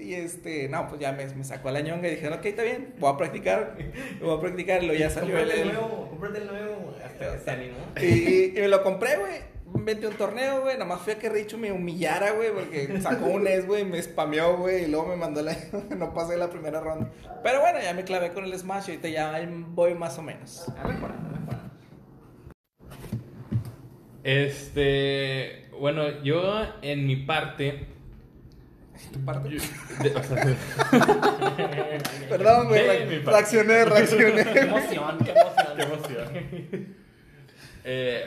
Y este, no, pues ya me, me sacó la ñonga y dije, ok, está bien, voy a practicar. Voy a practicar, y luego ya salió. Cómprate el el- nuevo, cómprate el nuevo. Hasta que se animó. y, y me lo compré, güey. Metí un torneo, güey. Nada más fui a que Richo me humillara, güey. Porque sacó un NES, güey. Me spameó, güey. Y luego me mandó la. no pasé la primera ronda. Pero bueno, ya me clavé con el Smash. Y ahorita ya ahí voy más o menos. Mejorado, ha mejorado. Este. Bueno, yo en mi parte. Tu parte. yo- de- o sea, Perdón, güey. Re- reaccioné, Qué reaccioné. emoción, qué emoción. Qué emoción. Eh,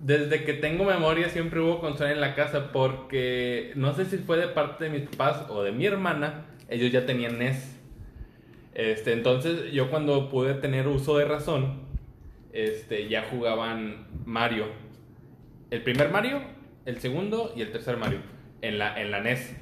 desde que tengo memoria siempre hubo consola en la casa porque no sé si fue de parte de mis papás o de mi hermana, ellos ya tenían NES. Este, entonces yo cuando pude tener uso de razón, este, ya jugaban Mario. El primer Mario, el segundo y el tercer Mario en la, en la NES.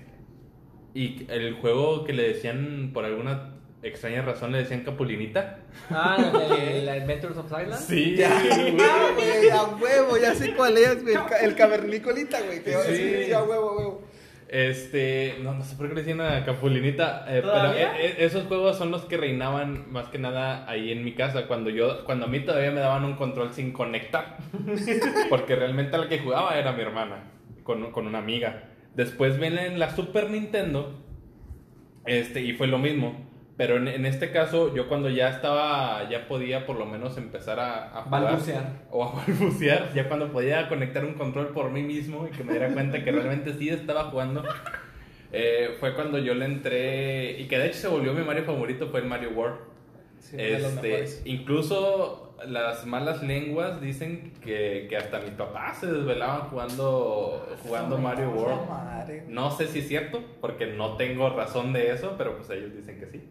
Y el juego que le decían, por alguna extraña razón, le decían Capulinita. Ah, el, el Adventures of Island. Sí, Ya, güey. ah, güey, a huevo, ya sé cuál es, güey. El, ca- el cavernícolita, güey. que- Sí. Sí, sí, a huevo, a huevo. Este, no, no sé por qué le decían a Capulinita, eh, pero eh, eh, esos juegos son los que reinaban más que nada ahí en mi casa cuando yo, cuando a mí todavía me daban un control sin conectar, porque realmente la que jugaba era mi hermana con, con una amiga. Después viene la Super Nintendo, este, y fue lo mismo. Pero en, en este caso, yo cuando ya estaba, ya podía por lo menos empezar a, a jugar. Balbucear. O a balbucear, ya cuando podía conectar un control por mí mismo y que me diera cuenta que realmente sí estaba jugando. eh, fue cuando yo le entré, y que de hecho se volvió mi Mario favorito, fue el Mario World. Sí, Este, incluso las malas lenguas dicen que, que hasta mis papás se desvelaban jugando, jugando Mario World. Madre. No sé si es cierto, porque no tengo razón de eso, pero pues ellos dicen que sí.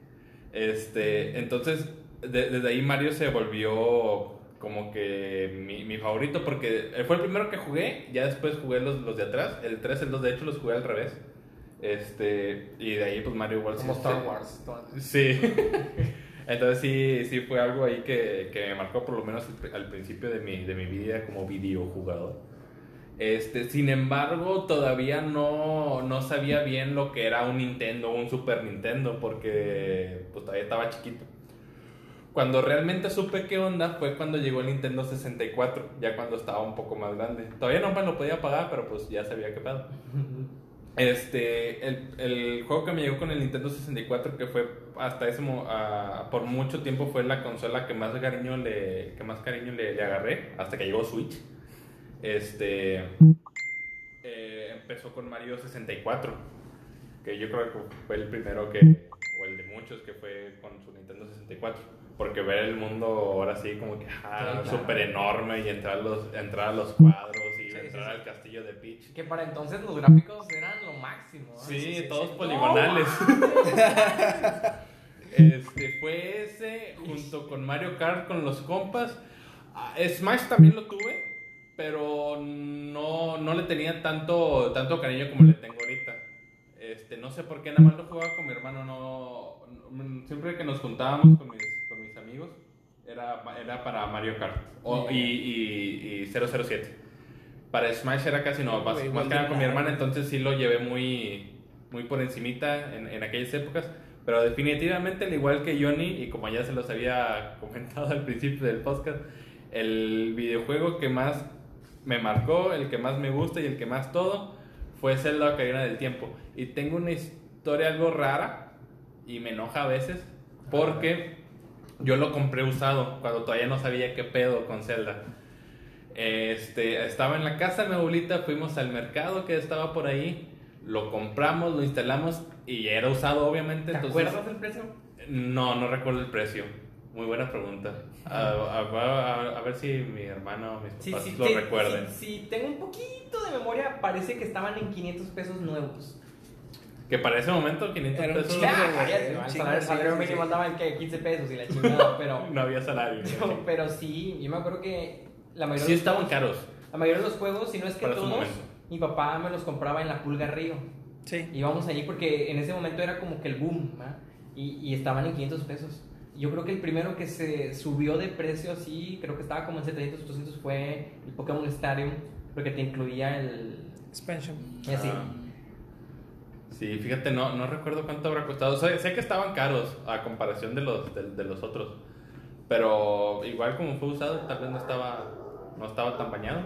Este, entonces, de- desde ahí Mario se volvió como que mi, mi favorito porque fue el primero que jugué, ya después jugué los, los de atrás, el 3, el 2 de hecho los jugué al revés. Este, y de ahí pues Mario igual Como sí- Star sí- Wars. Sí. Entonces sí, sí fue algo ahí que, que me marcó por lo menos al, principio de mi, de mi vida como videojugador. Este, sin embargo, todavía no, no sabía bien lo que era un Nintendo un Super Nintendo porque pues, todavía estaba chiquito. Cuando realmente supe qué onda fue cuando llegó el Nintendo 64, ya cuando estaba un poco más grande. Todavía no me lo podía pagar, pero pues ya sabía qué pedo. Este, el, el juego que me llegó con el Nintendo 64, que fue hasta ese mo- ah, por mucho tiempo fue la consola que más cariño le, que más cariño le, le agarré, hasta que llegó Switch. Este, eh, empezó con Mario 64, que yo creo que fue el primero que, o el de muchos que fue con su Nintendo 64. Porque ver el mundo ahora sí como que ah, súper enorme y entrar a los, entrar a los cuadros entrar sí, sí. al castillo de Peach. Que para entonces los gráficos eran lo máximo. ¿no? Sí, todos poligonales. Este, fue ese junto con Mario Kart con los compas. Ah, Smash también lo tuve, pero no, no le tenía tanto, tanto cariño como le tengo ahorita. Este, no sé por qué, nada más lo jugaba con mi hermano. No, no- siempre que nos juntábamos con mis, con mis amigos, era, era para Mario Kart o- y, y, y 007. Para Smash era casi no, más, más que nada con mi hermana, entonces sí lo llevé muy, muy por encimita en, en aquellas épocas. Pero definitivamente, al igual que Johnny, y como ya se los había comentado al principio del podcast, el videojuego que más me marcó, el que más me gusta y el que más todo, fue Zelda Ocarina del Tiempo. Y tengo una historia algo rara y me enoja a veces porque yo lo compré usado cuando todavía no sabía qué pedo con Zelda. Este, estaba en la casa de mi abuelita, fuimos al mercado que estaba por ahí, lo compramos, lo instalamos y era usado obviamente. ¿Te entonces, acuerdas del precio? No, no recuerdo el precio. Muy buena pregunta. A, a- a- a ver si mi hermano o mis Sí, papás sí, lo sí, recuerden. sí, sí, tengo un poquito de memoria, parece que estaban en 500 pesos nuevos. Que para ese momento 500 Era un pesos Ya, un el salario, salario mínimo sí. andaba en que 15 pesos y la chingada, pero, no había salario. pero, pero sí, yo me acuerdo que la mayoría Sí de los estaban juegos- caros. La mayoría de los juegos, si no es que Para todos, mi papá me los compraba en la Pulga Río. Sí. Íbamos allí porque en ese momento era como que el boom, y, y estaban en 500 pesos. Yo creo que el primero que se subió de precio así, creo que estaba como en 700, 800, fue el Pokémon Stadium, porque te incluía el... Expansion. y así. Ah. Sí, fíjate, no, no recuerdo cuánto habrá costado. Sé, sé que estaban caros a comparación de los, de, de los otros. Pero igual como fue usado, tal vez no estaba, no estaba tan bañado.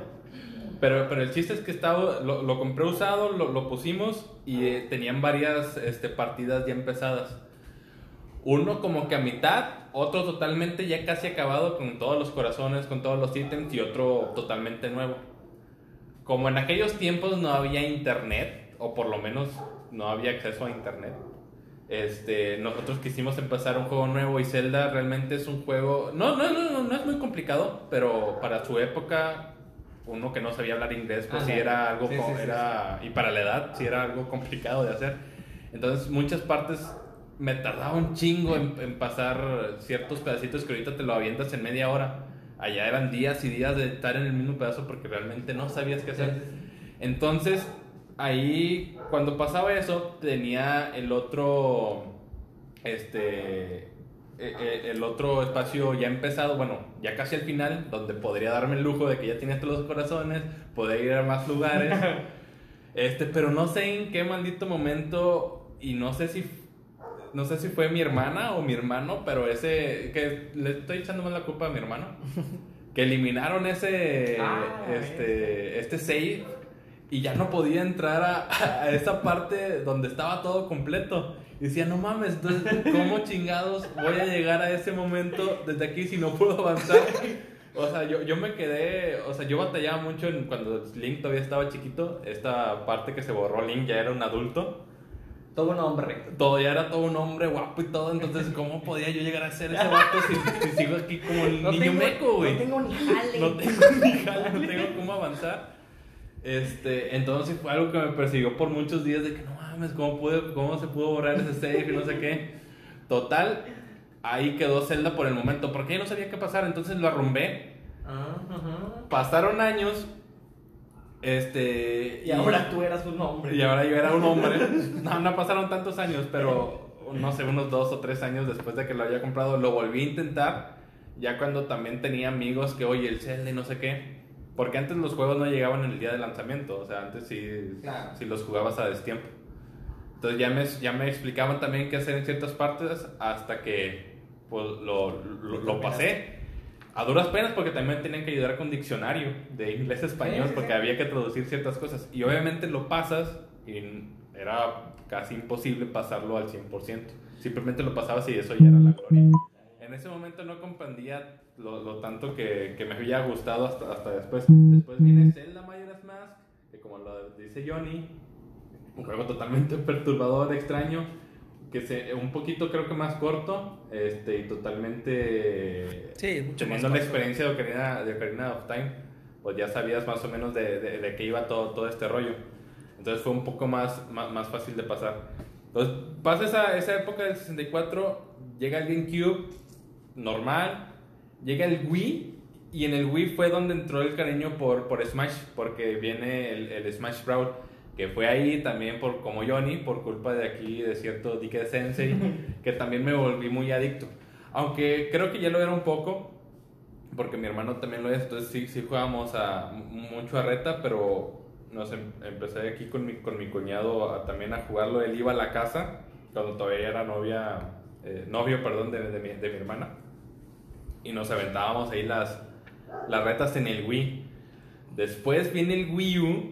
Pero, pero el chiste es que estaba, lo, lo compré usado, lo, lo pusimos y eh, tenían varias este, partidas ya empezadas. Uno como que a mitad, otro totalmente ya casi acabado con todos los corazones, con todos los ítems y otro totalmente nuevo. Como en aquellos tiempos no había internet, o por lo menos no había acceso a internet, este, nosotros quisimos empezar un juego nuevo y Zelda realmente es un juego, no, no, no, no, no es muy complicado, pero para su época, uno que no sabía hablar inglés, pues sí no. era algo, sí, era, y para la edad sí era algo complicado de hacer. Entonces muchas partes me tardaba un chingo en, en pasar ciertos pedacitos que ahorita te lo avientas en media hora. Allá eran días y días de estar en el mismo pedazo porque realmente no sabías qué hacer. Entonces, ahí, cuando pasaba eso, tenía el otro, este, eh, eh, el otro espacio ya empezado, bueno, ya casi al final, donde podría darme el lujo de que ya tenía todos los corazones, poder ir a más lugares, este, pero no sé en qué maldito momento, y no sé si, no sé si fue mi hermana o mi hermano, pero ese, que le estoy echando más la culpa a mi hermano, que eliminaron ese, Ah, este, este save y ya no podía entrar a, a esa parte donde estaba todo completo. Y decía, no mames, entonces, ¿cómo chingados voy a llegar a ese momento desde aquí si no puedo avanzar? O sea, yo, yo me quedé, o sea, yo batallaba mucho en, cuando Link todavía estaba chiquito, esta parte que se borró, Link ya era un adulto, Todo un hombre. todo ya era todo un hombre guapo y todo, entonces, ¿cómo podía yo llegar a ser ese vato si, si sigo aquí como el No niño tengo, meco, güey? no tengo ni jale. No tengo ni jale, no tengo cómo avanzar. Este, entonces fue algo que me persiguió por muchos días de que no mames, ¿cómo, pude, cómo se pudo borrar ese save y no sé qué. Total, ahí quedó Zelda por el momento, porque ya no sabía qué pasar, entonces lo arrumbé. Ah, ajá. Pasaron años, este... Y ahora tú eras un hombre. Y ahora yo era un hombre. No, no pasaron tantos años, pero no sé, unos dos o tres años después de que lo había comprado, lo volví a intentar. Ya cuando también tenía amigos que, oye, el Zelda y no sé qué. Porque antes los juegos no llegaban en el día de lanzamiento. O sea, antes sí, Claro. sí los jugabas a destiempo. Entonces ya me, ya me explicaban también qué hacer en ciertas partes hasta que pues, lo, lo, lo pasé. A duras penas porque también tenían que ayudar con diccionario de inglés a español porque había que traducir ciertas cosas. Y obviamente lo pasas y era casi imposible pasarlo al 100%. Simplemente lo pasabas y eso ya era la gloria. En ese momento no comprendía lo, lo tanto que, que me había gustado hasta, hasta después. Después viene Zelda Majora's Mask, que como lo dice Johnny, un juego totalmente perturbador, extraño, que se, un poquito creo que más corto este, y totalmente Sí, mucho teniendo más la experiencia de Ocarina, de Ocarina of Time, pues ya sabías más o menos de, de, de qué iba todo, todo este rollo. Entonces fue un poco más, más, más fácil de pasar. Entonces pasa esa, esa época del 64, llega el GameCube normal, llega el Wii y en el Wii fue donde entró el cariño por, por Smash, porque viene el, el Smash Brawl, que fue ahí también por como Johnny, por culpa de aquí de cierto Dike Sensei, que también me volví muy adicto. Aunque creo que ya lo era un poco, porque mi hermano también lo es, entonces sí, sí jugábamos a, mucho a reta, pero nos em- empecé aquí con mi, con mi cuñado a- también a jugarlo. Él iba a la casa cuando todavía era novia, eh, novio, perdón, de, de mi, de mi hermana. Y nos aventábamos ahí las, las retas en el Wii. Después viene el Wii U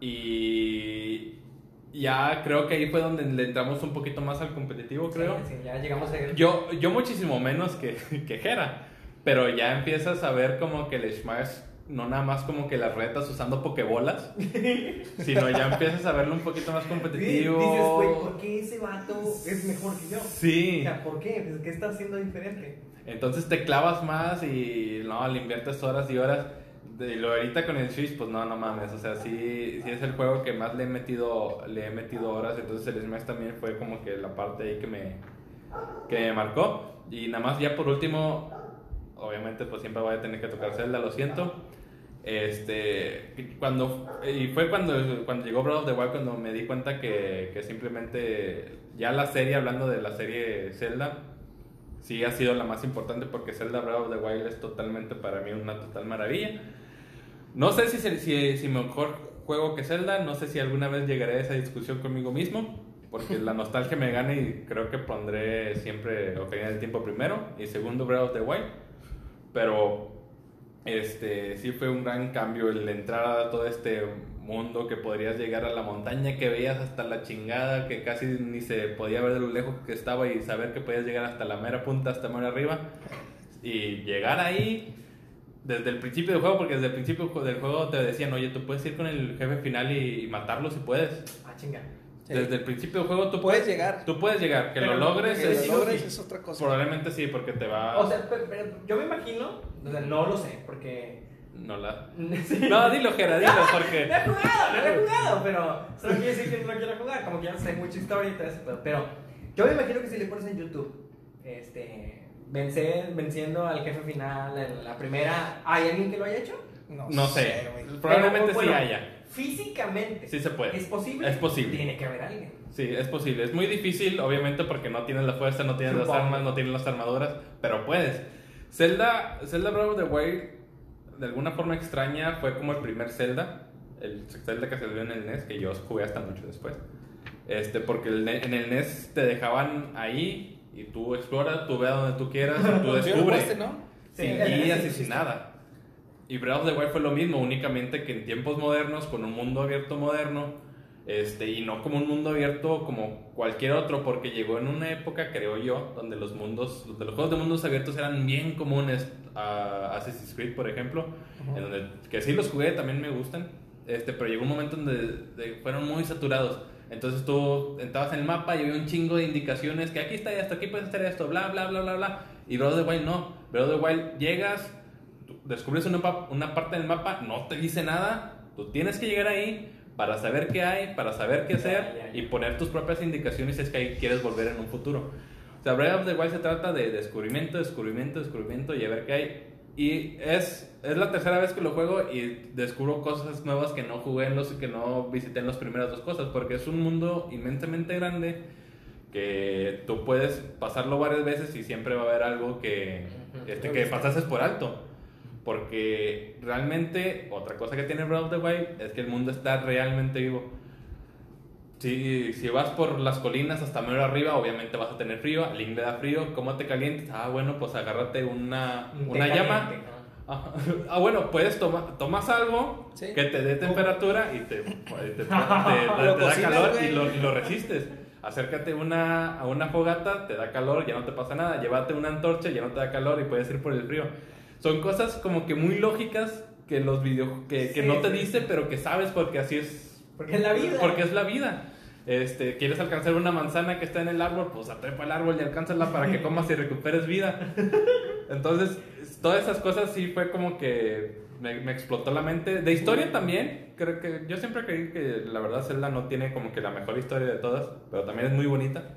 y ya creo que ahí fue donde le entramos un poquito más al competitivo, creo. Sí, sí, ya llegamos a Yo, yo muchísimo menos que, que Jera, pero ya empiezas a ver como que el Smash no nada más como que las retas usando pokebolas, sino ya empiezas a verlo un poquito más competitivo. Dices, güey, ¿por qué ese vato es mejor que yo? Sí. O sea, ¿por qué? Pues, ¿Qué está haciendo diferente? Entonces te clavas más y no, le inviertes horas y horas. De, lo ahorita con el Switch, pues no, no mames. O sea, sí, sí es el juego que más le he metido, le he metido horas. Entonces el Smash también fue como que la parte ahí que me, que me marcó. Y nada más ya por último, obviamente pues siempre voy a tener que tocar Zelda, lo siento. Este, cuando, y fue cuando, cuando llegó Breath of the Wild cuando me di cuenta que, que simplemente ya la serie, hablando de la serie Zelda, sí ha sido la más importante porque Zelda Breath of the Wild es totalmente para mí una total maravilla. No sé si, si, si mejor juego que Zelda, no sé si alguna vez llegaré a esa discusión conmigo mismo, porque la nostalgia me gana y creo que pondré siempre Ocarina del Tiempo primero y segundo Breath of the Wild, pero este sí fue un gran cambio el entrar a todo este mundo que podrías llegar a la montaña que veías hasta la chingada que casi ni se podía ver de lo lejos que estaba y saber que podías llegar hasta la mera punta hasta muy arriba y llegar ahí desde el principio del juego porque desde el principio del juego te decían oye tú puedes ir con el jefe final y, y matarlo si puedes Ah, chinga. Sí. desde el principio del juego tú Puedes llegar. tú puedes llegar que Pero lo logres Que es- lo logres sí. es otra cosa. probablemente sí porque te va O sea, pero, pero yo me imagino, o sea, no lo sé, porque... no la Sí. no dilo Jera dilo porque No he jugado, no he jugado, pero eso no quiere decir que no quiero jugar, como que ya sé mucha historia y todo eso, pero, pero yo me imagino que si le pones en YouTube, este, vencer, venciendo al jefe final, en la primera, ¿hay alguien que lo haya hecho? no sé güey. probablemente Pero, bueno, sí haya Físicamente. Sí se puede. ¿Es posible? Es posible. Tiene que haber alguien. Sí, es posible. Es muy difícil, obviamente, porque no tienes la fuerza, no tienes las Supongo. armas, no tienes las armaduras, pero puedes. Zelda, Zelda Breath of the Wild, de alguna forma extraña, fue como el primer Zelda, el Zelda que salió en el NES, que yo jugué hasta mucho después. Este, porque el ne- en el NES te dejaban ahí y tú exploras, tú ve a donde tú quieras, y tú ¿Sí lo descubres. no? Sin guías y sin nada. Y Breath of the Wild fue lo mismo, únicamente que en tiempos modernos, con un mundo abierto moderno, este, y no como un mundo abierto como cualquier otro, porque llegó en una época, creo yo, donde los mundos, donde los juegos de mundos abiertos eran bien comunes, a Assassin's Creed, por ejemplo, en donde, que sí los jugué, también me gustan, este, pero llegó un momento donde de- fueron muy saturados. Entonces tú entrabas en el mapa y había un chingo de indicaciones que aquí está esto, aquí puedes hacer esto, bla, bla, bla, bla, bla. Y Breath of the Wild no. Breath of the Wild llegas, descubres una, una parte del mapa, no te dice nada, tú tienes que llegar ahí para saber qué hay, para saber qué hacer y poner tus propias indicaciones si es que ahí quieres volver en un futuro. O sea, Breath of the Wild se trata de descubrimiento, descubrimiento, descubrimiento y a ver qué hay. Y es, es la tercera vez que lo juego y descubro cosas nuevas que no jugué en los que no visité en las primeras dos cosas, porque es un mundo inmensamente grande que tú puedes pasarlo varias veces y siempre va a haber algo que, este, que pasases por alto. Porque realmente, otra cosa que tiene Breath of the Wild es que el mundo está realmente vivo. Si, si vas por las colinas hasta mero arriba, obviamente vas a tener frío. A Link le da frío. ¿Cómo te calientas? Ah, bueno, pues agárrate una, una llama. Ah, ah, bueno, puedes tomar, tomas algo Sí. que te dé temperatura y te, te- te- te- da calor y lo, y lo resistes. Acércate una, a una fogata, te da calor, ya no te pasa nada. Llévate una antorcha, ya no te da calor y puedes ir por el frío. Son cosas como que muy lógicas que los videos que, que Sí, no te dice, pero que sabes porque así es. Porque es la vida. Porque es la vida. Este, quieres alcanzar una manzana que está en el árbol, pues atrepa el árbol y alcánzala para que comas y recuperes vida. Entonces, todas esas cosas sí fue como que me, me explotó la mente. De historia también, creo que yo siempre creí que la verdad Zelda no tiene como que la mejor historia de todas, pero también es muy bonita.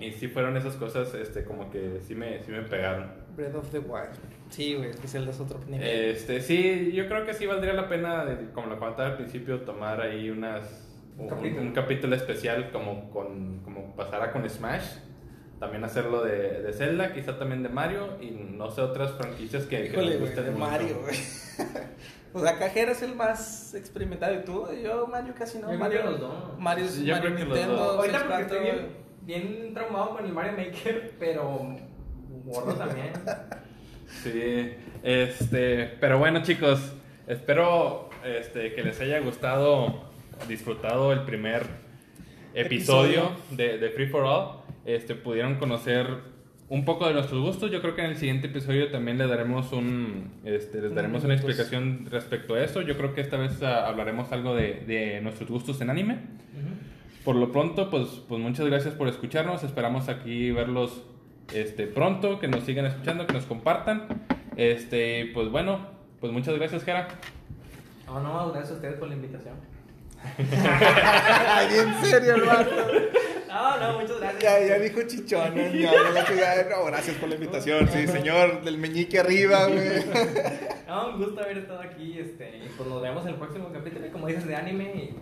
Y sí fueron esas cosas este, como que sí me, sí me pegaron. Breath of the Wild. Sí, güey, es que Zelda es otro nivel. Este, sí, yo creo que sí valdría la pena, de- como lo comentaba al principio, tomar ahí unas, Un un, capítulo. un capítulo especial como, con, como pasara con Smash. También hacerlo de, de Zelda, quizá también de Mario y no sé, otras franquicias que, que Híjole, nos güey, gusten de mucho. Mario, güey. O sea, Cajera es el más experimentado. ¿Y tú? Yo, Mario casi no. Yo creo Mario, que los dos. Mario Sí, yo Mario creo que los Nintendo. dos. Ahorita porque 64, estoy bien, bien traumado con el Mario Maker, pero gordo también. Sí, este, pero bueno chicos, espero este, que les haya gustado, disfrutado el primer episodio, De, de Free for All. Este, pudieron conocer un poco de nuestros gustos. Yo creo que en el siguiente episodio también les daremos un, este, les daremos una explicación respecto a eso. Yo creo que esta vez ah, hablaremos algo de, de nuestros gustos en anime. Por lo pronto, pues, pues muchas gracias por escucharnos. Esperamos aquí verlos este, pronto, que nos sigan escuchando, que nos compartan. Este, pues bueno, pues muchas gracias, Jera. No, no, gracias a ustedes por la invitación. Ay, en serio, vato. No, no, muchas gracias. Ya, ya dijo chichones, ya, no, chingada. No, gracias por la invitación. Sí, señor, del meñique arriba, güey. No, un gusto haber estado aquí. Este, y pues nos vemos en el próximo capítulo, como dices, de anime.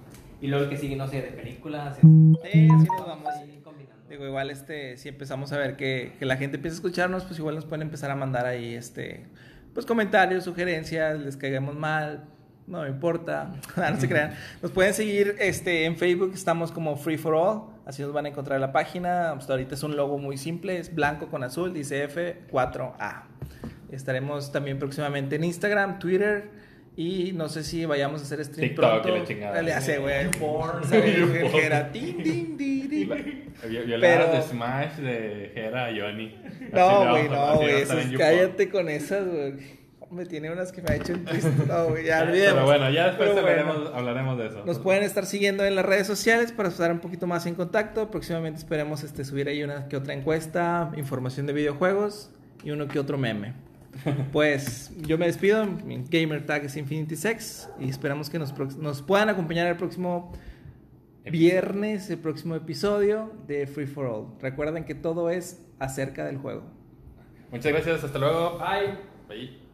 Y, y luego el que sigue, no sé, de películas. Sí, sí nos vamos. Combinando. Digo, igual este, si empezamos a ver que, que la gente empieza a escucharnos, pues igual nos pueden empezar a mandar ahí este, pues comentarios, sugerencias, les caigamos mal, no me importa, no se crean. Nos pueden seguir este, en Facebook, estamos como Free for All, así nos van a encontrar en la página. Hasta ahorita es un logo muy simple, es blanco con azul, dice F4A. Estaremos también próximamente en Instagram, Twitter y no sé si vayamos a hacer stream TikTok pronto. la chingada. Dale, hace, güey. Porn. ¿Sabes? YouPorn. Que era tin, tin, tin, tin. Vio- Violadas Pero- de Smash de Jera a Johnny. No, le güey, no, güey. YouPorn. Cállate con esas, güey. Me tiene unas que me ha hecho un triste. No, güey, ya Pero olvidemos. bueno, ya después Pero bueno. hablaremos de eso. Nos pueden estar siguiendo en las redes sociales para estar un poquito más en contacto. Próximamente esperemos este, subir ahí una que otra encuesta, información de videojuegos y uno que otro meme. Pues yo me despido. Mi gamer tag es Infinity Sex y esperamos que nos, nos puedan acompañar el próximo viernes, el próximo episodio de Free for All. Recuerden que todo es acerca del juego. Muchas gracias, hasta luego. Bye. Bye.